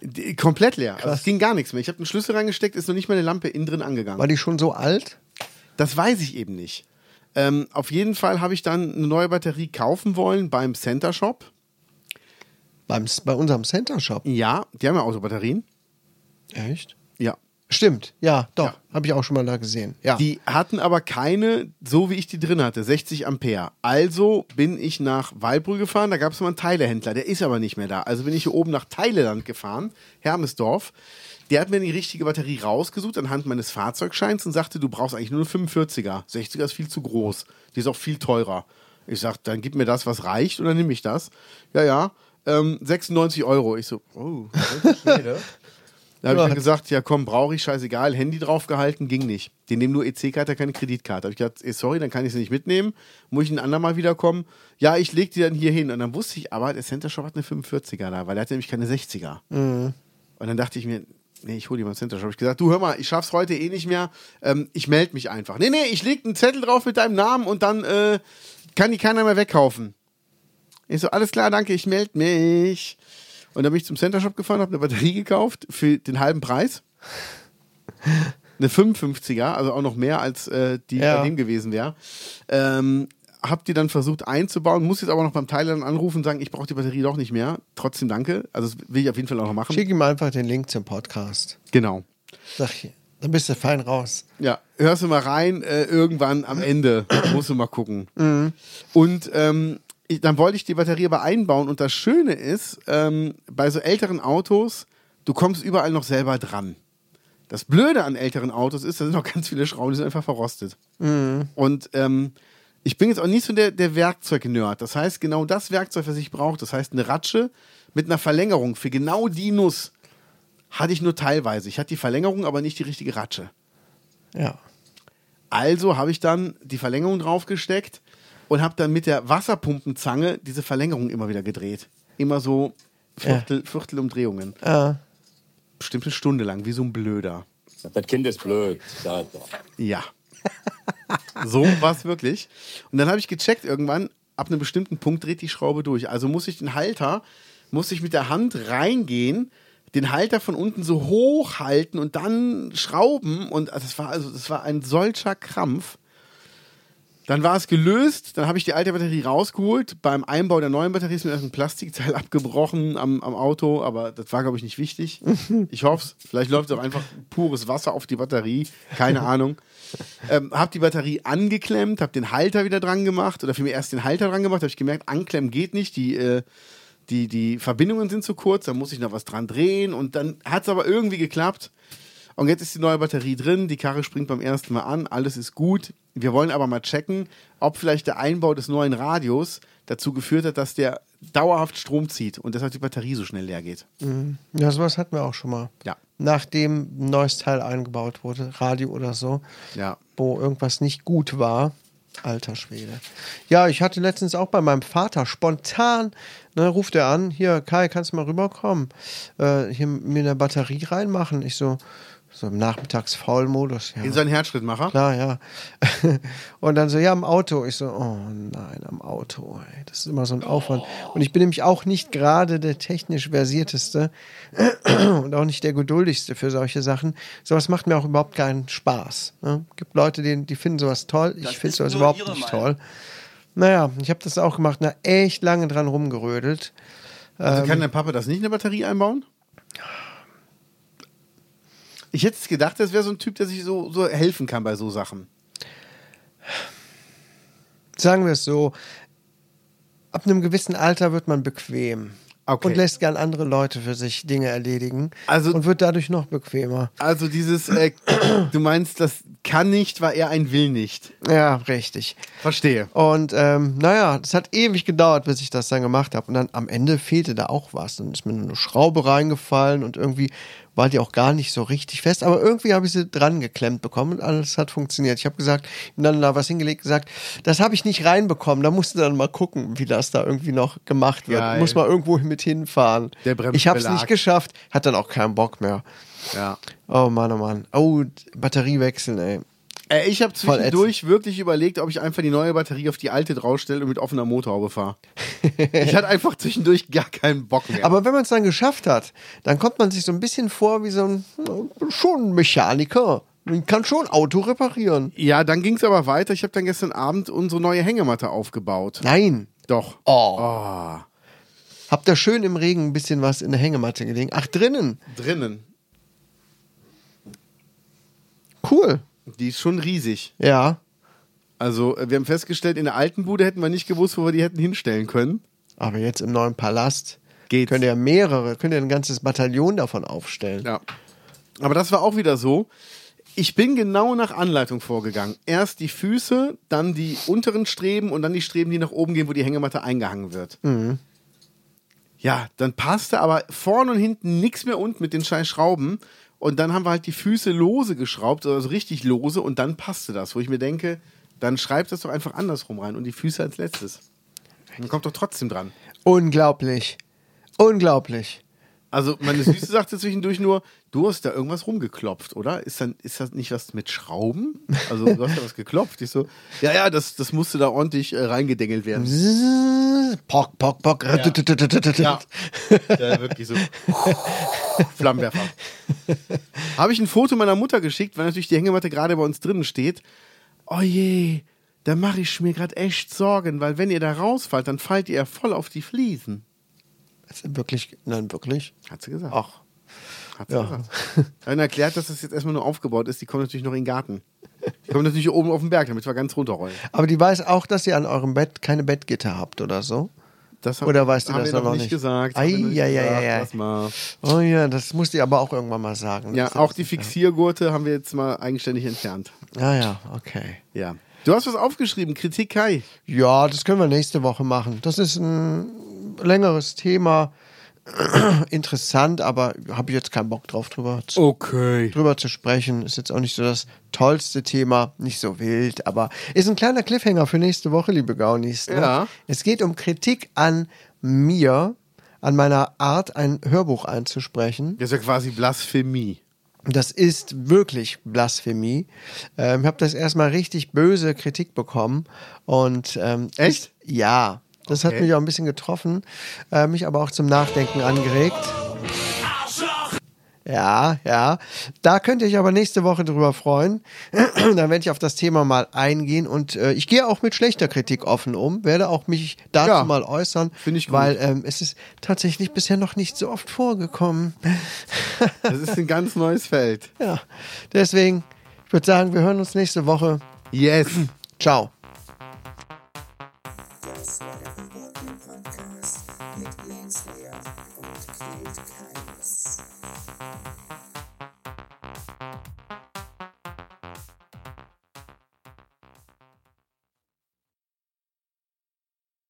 Die, komplett leer. Also es ging gar nichts mehr. Ich habe den Schlüssel reingesteckt, ist noch nicht mal eine Lampe innen drin angegangen. War die schon so alt? Das weiß ich eben nicht. Ähm, auf jeden Fall habe ich dann eine neue Batterie kaufen wollen beim Center Shop. Beim, bei unserem Center Shop. Ja, die haben ja Autobatterien. Echt? Ja. Stimmt, ja, doch. Ja. Habe ich auch schon mal da gesehen. Ja. Die hatten aber keine, so wie ich die drin hatte, 60 Ampere. Also bin ich nach Weilbrühl gefahren, da gab es mal einen Teilehändler, der ist aber nicht mehr da. Also bin ich hier oben nach Teileland gefahren, Hermesdorf. Der hat mir die richtige Batterie rausgesucht anhand meines Fahrzeugscheins und sagte, du brauchst eigentlich nur eine 45er. 60er ist viel zu groß. Die ist auch viel teurer. Ich sag, dann gib mir das, was reicht, und dann nehme ich das. Ja, ja. Ähm, 96 Euro. Ich so, oh, ne? Da habe ich dann gesagt, ja komm, brauche ich, scheißegal. Handy draufgehalten, ging nicht. Die nehmen nur EC-Karte, keine Kreditkarte. habe ich gesagt, eh, sorry, dann kann ich sie nicht mitnehmen. Muss ich ein andermal wiederkommen? Ja, ich leg die dann hier hin. Und dann wusste ich aber, der Center Shop hat eine 45er da, weil er hat nämlich keine 60er. Und dann dachte ich mir, nee, ich hole die mal im Center Shop. Ich gesagt, du hör mal, ich schaff's heute eh nicht mehr. Ähm, ich melde mich einfach. Nee, nee, ich leg einen Zettel drauf mit deinem Namen und dann äh, kann die keiner mehr wegkaufen. Ich so, alles klar, danke, ich melde mich. Und dann bin ich zum Center Shop gefahren, habe eine Batterie gekauft für den halben Preis. Eine 55er, also auch noch mehr als äh, die Ja. bei dem gewesen wäre. Ähm, hab die dann versucht einzubauen, muss jetzt aber noch beim Thailand anrufen und sagen, ich brauche die Batterie doch nicht mehr. Trotzdem danke. Also das will ich auf jeden Fall auch noch machen. Schick ihm einfach den Link zum Podcast. Genau. Sag hier. Dann bist du fein raus. Ja, hörst du mal rein, äh, irgendwann am Ende musst du mal gucken. Und ähm, ich, dann wollte ich die Batterie aber einbauen und das Schöne ist, ähm, bei so älteren Autos, du kommst überall noch selber dran. Das Blöde an älteren Autos ist, da sind noch ganz viele Schrauben, die sind einfach verrostet. Und ähm, ich bin jetzt auch nicht so der, der Werkzeug-Nerd. Das heißt, genau das Werkzeug, was ich brauche, das heißt eine Ratsche mit einer Verlängerung für genau die Nuss, hatte ich nur teilweise. Ich hatte die Verlängerung, aber nicht die richtige Ratsche. Ja. Also habe ich dann die Verlängerung draufgesteckt und habe dann mit der Wasserpumpenzange diese Verlängerung immer wieder gedreht. Immer so Viertel, Viertelumdrehungen. Äh, Bestimmt eine Stunde lang, wie so ein Blöder. Das Kind ist blöd. Ja. Ja. so war es wirklich. Und dann habe ich gecheckt irgendwann, ab einem bestimmten Punkt dreht die Schraube durch. Also muss ich den Halter, muss ich mit der Hand reingehen, den Halter von unten so hoch halten und dann schrauben. Und also das war also das war ein solcher Krampf. Dann war es gelöst, dann habe ich die alte Batterie rausgeholt. Beim Einbau der neuen Batterie ist mir ein Plastikteil abgebrochen am, am Auto, aber das war, glaube ich, nicht wichtig. Ich hoffe es. Vielleicht läuft auch einfach pures Wasser auf die Batterie. Keine Ahnung. Ähm, habe die Batterie angeklemmt, habe den Halter wieder dran gemacht oder vielmehr erst den Halter dran gemacht, habe ich gemerkt, anklemmen geht nicht, die, äh, die, die Verbindungen sind zu kurz, da muss ich noch was dran drehen und dann hat es aber irgendwie geklappt. Und jetzt ist die neue Batterie drin, die Karre springt beim ersten Mal an, alles ist gut. Wir wollen aber mal checken, ob vielleicht der Einbau des neuen Radios dazu geführt hat, dass der dauerhaft Strom zieht und deshalb die Batterie so schnell leer geht. ja, sowas hatten wir auch schon mal. Ja. Nachdem ein neues Teil eingebaut wurde, Radio oder so, Ja. wo irgendwas nicht gut war. Alter Schwede. Ja, ich hatte letztens auch bei meinem Vater spontan, ne, ruft er an, hier, Kai, kannst du mal rüberkommen? Äh, hier mir eine Batterie reinmachen. Ich so, So im Nachmittagsfaulmodus. Ja. In so einen Herzschrittmacher. Klar, ja. Und dann so, ja, im Auto. Ich so, oh nein, am Auto. Ey. Das ist immer so ein Aufwand. Und ich bin nämlich auch nicht gerade der technisch versierteste und auch nicht der geduldigste für solche Sachen. Sowas macht mir auch überhaupt keinen Spaß. Ne? Gibt Leute, die, die finden sowas toll. Ich finde sowas überhaupt nicht Meinung. toll. Naja, ich habe das auch gemacht, na, echt lange dran rumgerödelt. Also Ähm. kann der Papa das nicht in eine Batterie einbauen? Ich hätte es gedacht, das wäre so ein Typ, der sich so, so helfen kann bei so Sachen. Sagen wir es so, ab einem gewissen Alter wird man bequem. Okay. Und lässt gern andere Leute für sich Dinge erledigen. Also- und wird dadurch noch bequemer. Also dieses, äh, du meinst, das kann nicht, war er ein Will nicht. Ja, richtig. Verstehe. Und ähm, naja, das hat ewig gedauert, bis ich das dann gemacht habe. Und dann am Ende fehlte da auch was. Dann ist mir eine Schraube reingefallen und irgendwie war die auch gar nicht so richtig fest. Aber irgendwie habe ich sie dran geklemmt bekommen und alles hat funktioniert. Ich habe gesagt, ihm dann da was hingelegt, gesagt, das habe ich nicht reinbekommen. Da musst du dann mal gucken, wie das da irgendwie noch gemacht wird. Geil. Muss mal irgendwo mit hinfahren. Der Bremsbelag. ich habe es nicht geschafft, hat dann auch keinen Bock mehr. Ja. Oh Mann, oh Mann. Oh, Batterie wechseln, ey. Äh, ich habe zwischendurch wirklich überlegt, ob ich einfach die neue Batterie auf die alte draufstelle und mit offener Motorhaube fahre. ich hatte einfach zwischendurch gar keinen Bock mehr. Aber wenn man es dann geschafft hat, dann kommt man sich so ein bisschen vor wie so ein schon ein Mechaniker. Man kann schon Auto reparieren. ja, dann ging es aber weiter. Ich habe dann gestern Abend unsere neue Hängematte aufgebaut. Nein. Doch. Oh. Oh. Habt ihr schön im Regen ein bisschen was in der Hängematte gelegen? Ach, drinnen. Drinnen. Cool. Die ist schon riesig. Ja. Also, äh, wir haben festgestellt, in der alten Bude hätten wir nicht gewusst, wo wir die hätten hinstellen können. Aber jetzt im neuen Palast Geht's. könnt ihr mehrere, könnt ihr ein ganzes Bataillon davon aufstellen. Ja. Aber das war auch wieder so. Ich bin genau nach Anleitung vorgegangen. Erst die Füße, dann die unteren Streben und dann die Streben, die nach oben gehen, wo die Hängematte eingehangen wird. Ja, dann passte aber vorne und hinten nichts mehr unten mit den scheiß Schrauben. Und dann haben wir halt die Füße lose geschraubt, also richtig lose, und dann passte das, wo ich mir denke, dann schreibt das doch einfach andersrum rein und die Füße als letztes. Dann kommt doch trotzdem dran. Unglaublich. Unglaublich. Also meine Süße sagte zwischendurch nur, du hast da irgendwas rumgeklopft, oder? Ist, dann, ist das nicht was mit Schrauben? Also du hast da was geklopft. Ich so, ja, ja, das, das musste da ordentlich äh, reingedengelt werden. Pock, pock, pock. Ja. ja, wirklich so. Flammenwerfer. Habe ich ein Foto meiner Mutter geschickt, weil natürlich die Hängematte gerade bei uns drinnen steht. Oh je, da mache ich mir gerade echt Sorgen, weil wenn ihr da rausfallt, dann fallt ihr ja voll auf die Fliesen. Wirklich, nein, wirklich. Hat sie gesagt. Ach, Hat sie Ja. gesagt. Dann erklärt, dass das jetzt erstmal nur aufgebaut ist. Die kommen natürlich noch in den Garten. Die kommen natürlich oben auf den Berg, damit wir ganz runterrollen. aber die weiß auch, dass ihr an eurem Bett keine Bettgitter habt oder so. Das haben- Oder weißt du das noch noch nicht? gesagt. Ei, ei, ei. Lass mal. Oh ja, das musst ihr aber auch irgendwann mal sagen. Ja, auch die Fixiergurte haben wir jetzt mal eigenständig entfernt. Ah ja, okay. Ja. Du hast was aufgeschrieben, Kritik Kai. Ja, das können wir nächste Woche machen. Das ist ein längeres Thema. Interessant, aber habe ich jetzt keinen Bock drauf drüber zu, Okay. drüber zu sprechen. Ist jetzt auch nicht so das tollste Thema, nicht so wild, aber ist ein kleiner Cliffhanger für nächste Woche, liebe Gaunis. Ne? Ja. Es geht um Kritik an mir, an meiner Art, ein Hörbuch einzusprechen. Das ist ja quasi Blasphemie. Das ist wirklich Blasphemie. Ähm, ich habe das erstmal richtig böse Kritik bekommen. Und ähm, Echt? Ist, ja. Das hat Okay. mich auch ein bisschen getroffen, äh, mich aber auch zum Nachdenken angeregt. Ja, ja. Da könnt ihr euch aber nächste Woche drüber freuen. Dann werde ich auf das Thema mal eingehen und äh, ich gehe auch mit schlechter Kritik offen um, werde auch mich dazu Ja, mal äußern, ich gut. weil ähm, es ist tatsächlich bisher noch nicht so oft vorgekommen. Das ist ein ganz neues Feld. Ja, deswegen, ich würde sagen, wir hören uns nächste Woche. Yes. Ciao.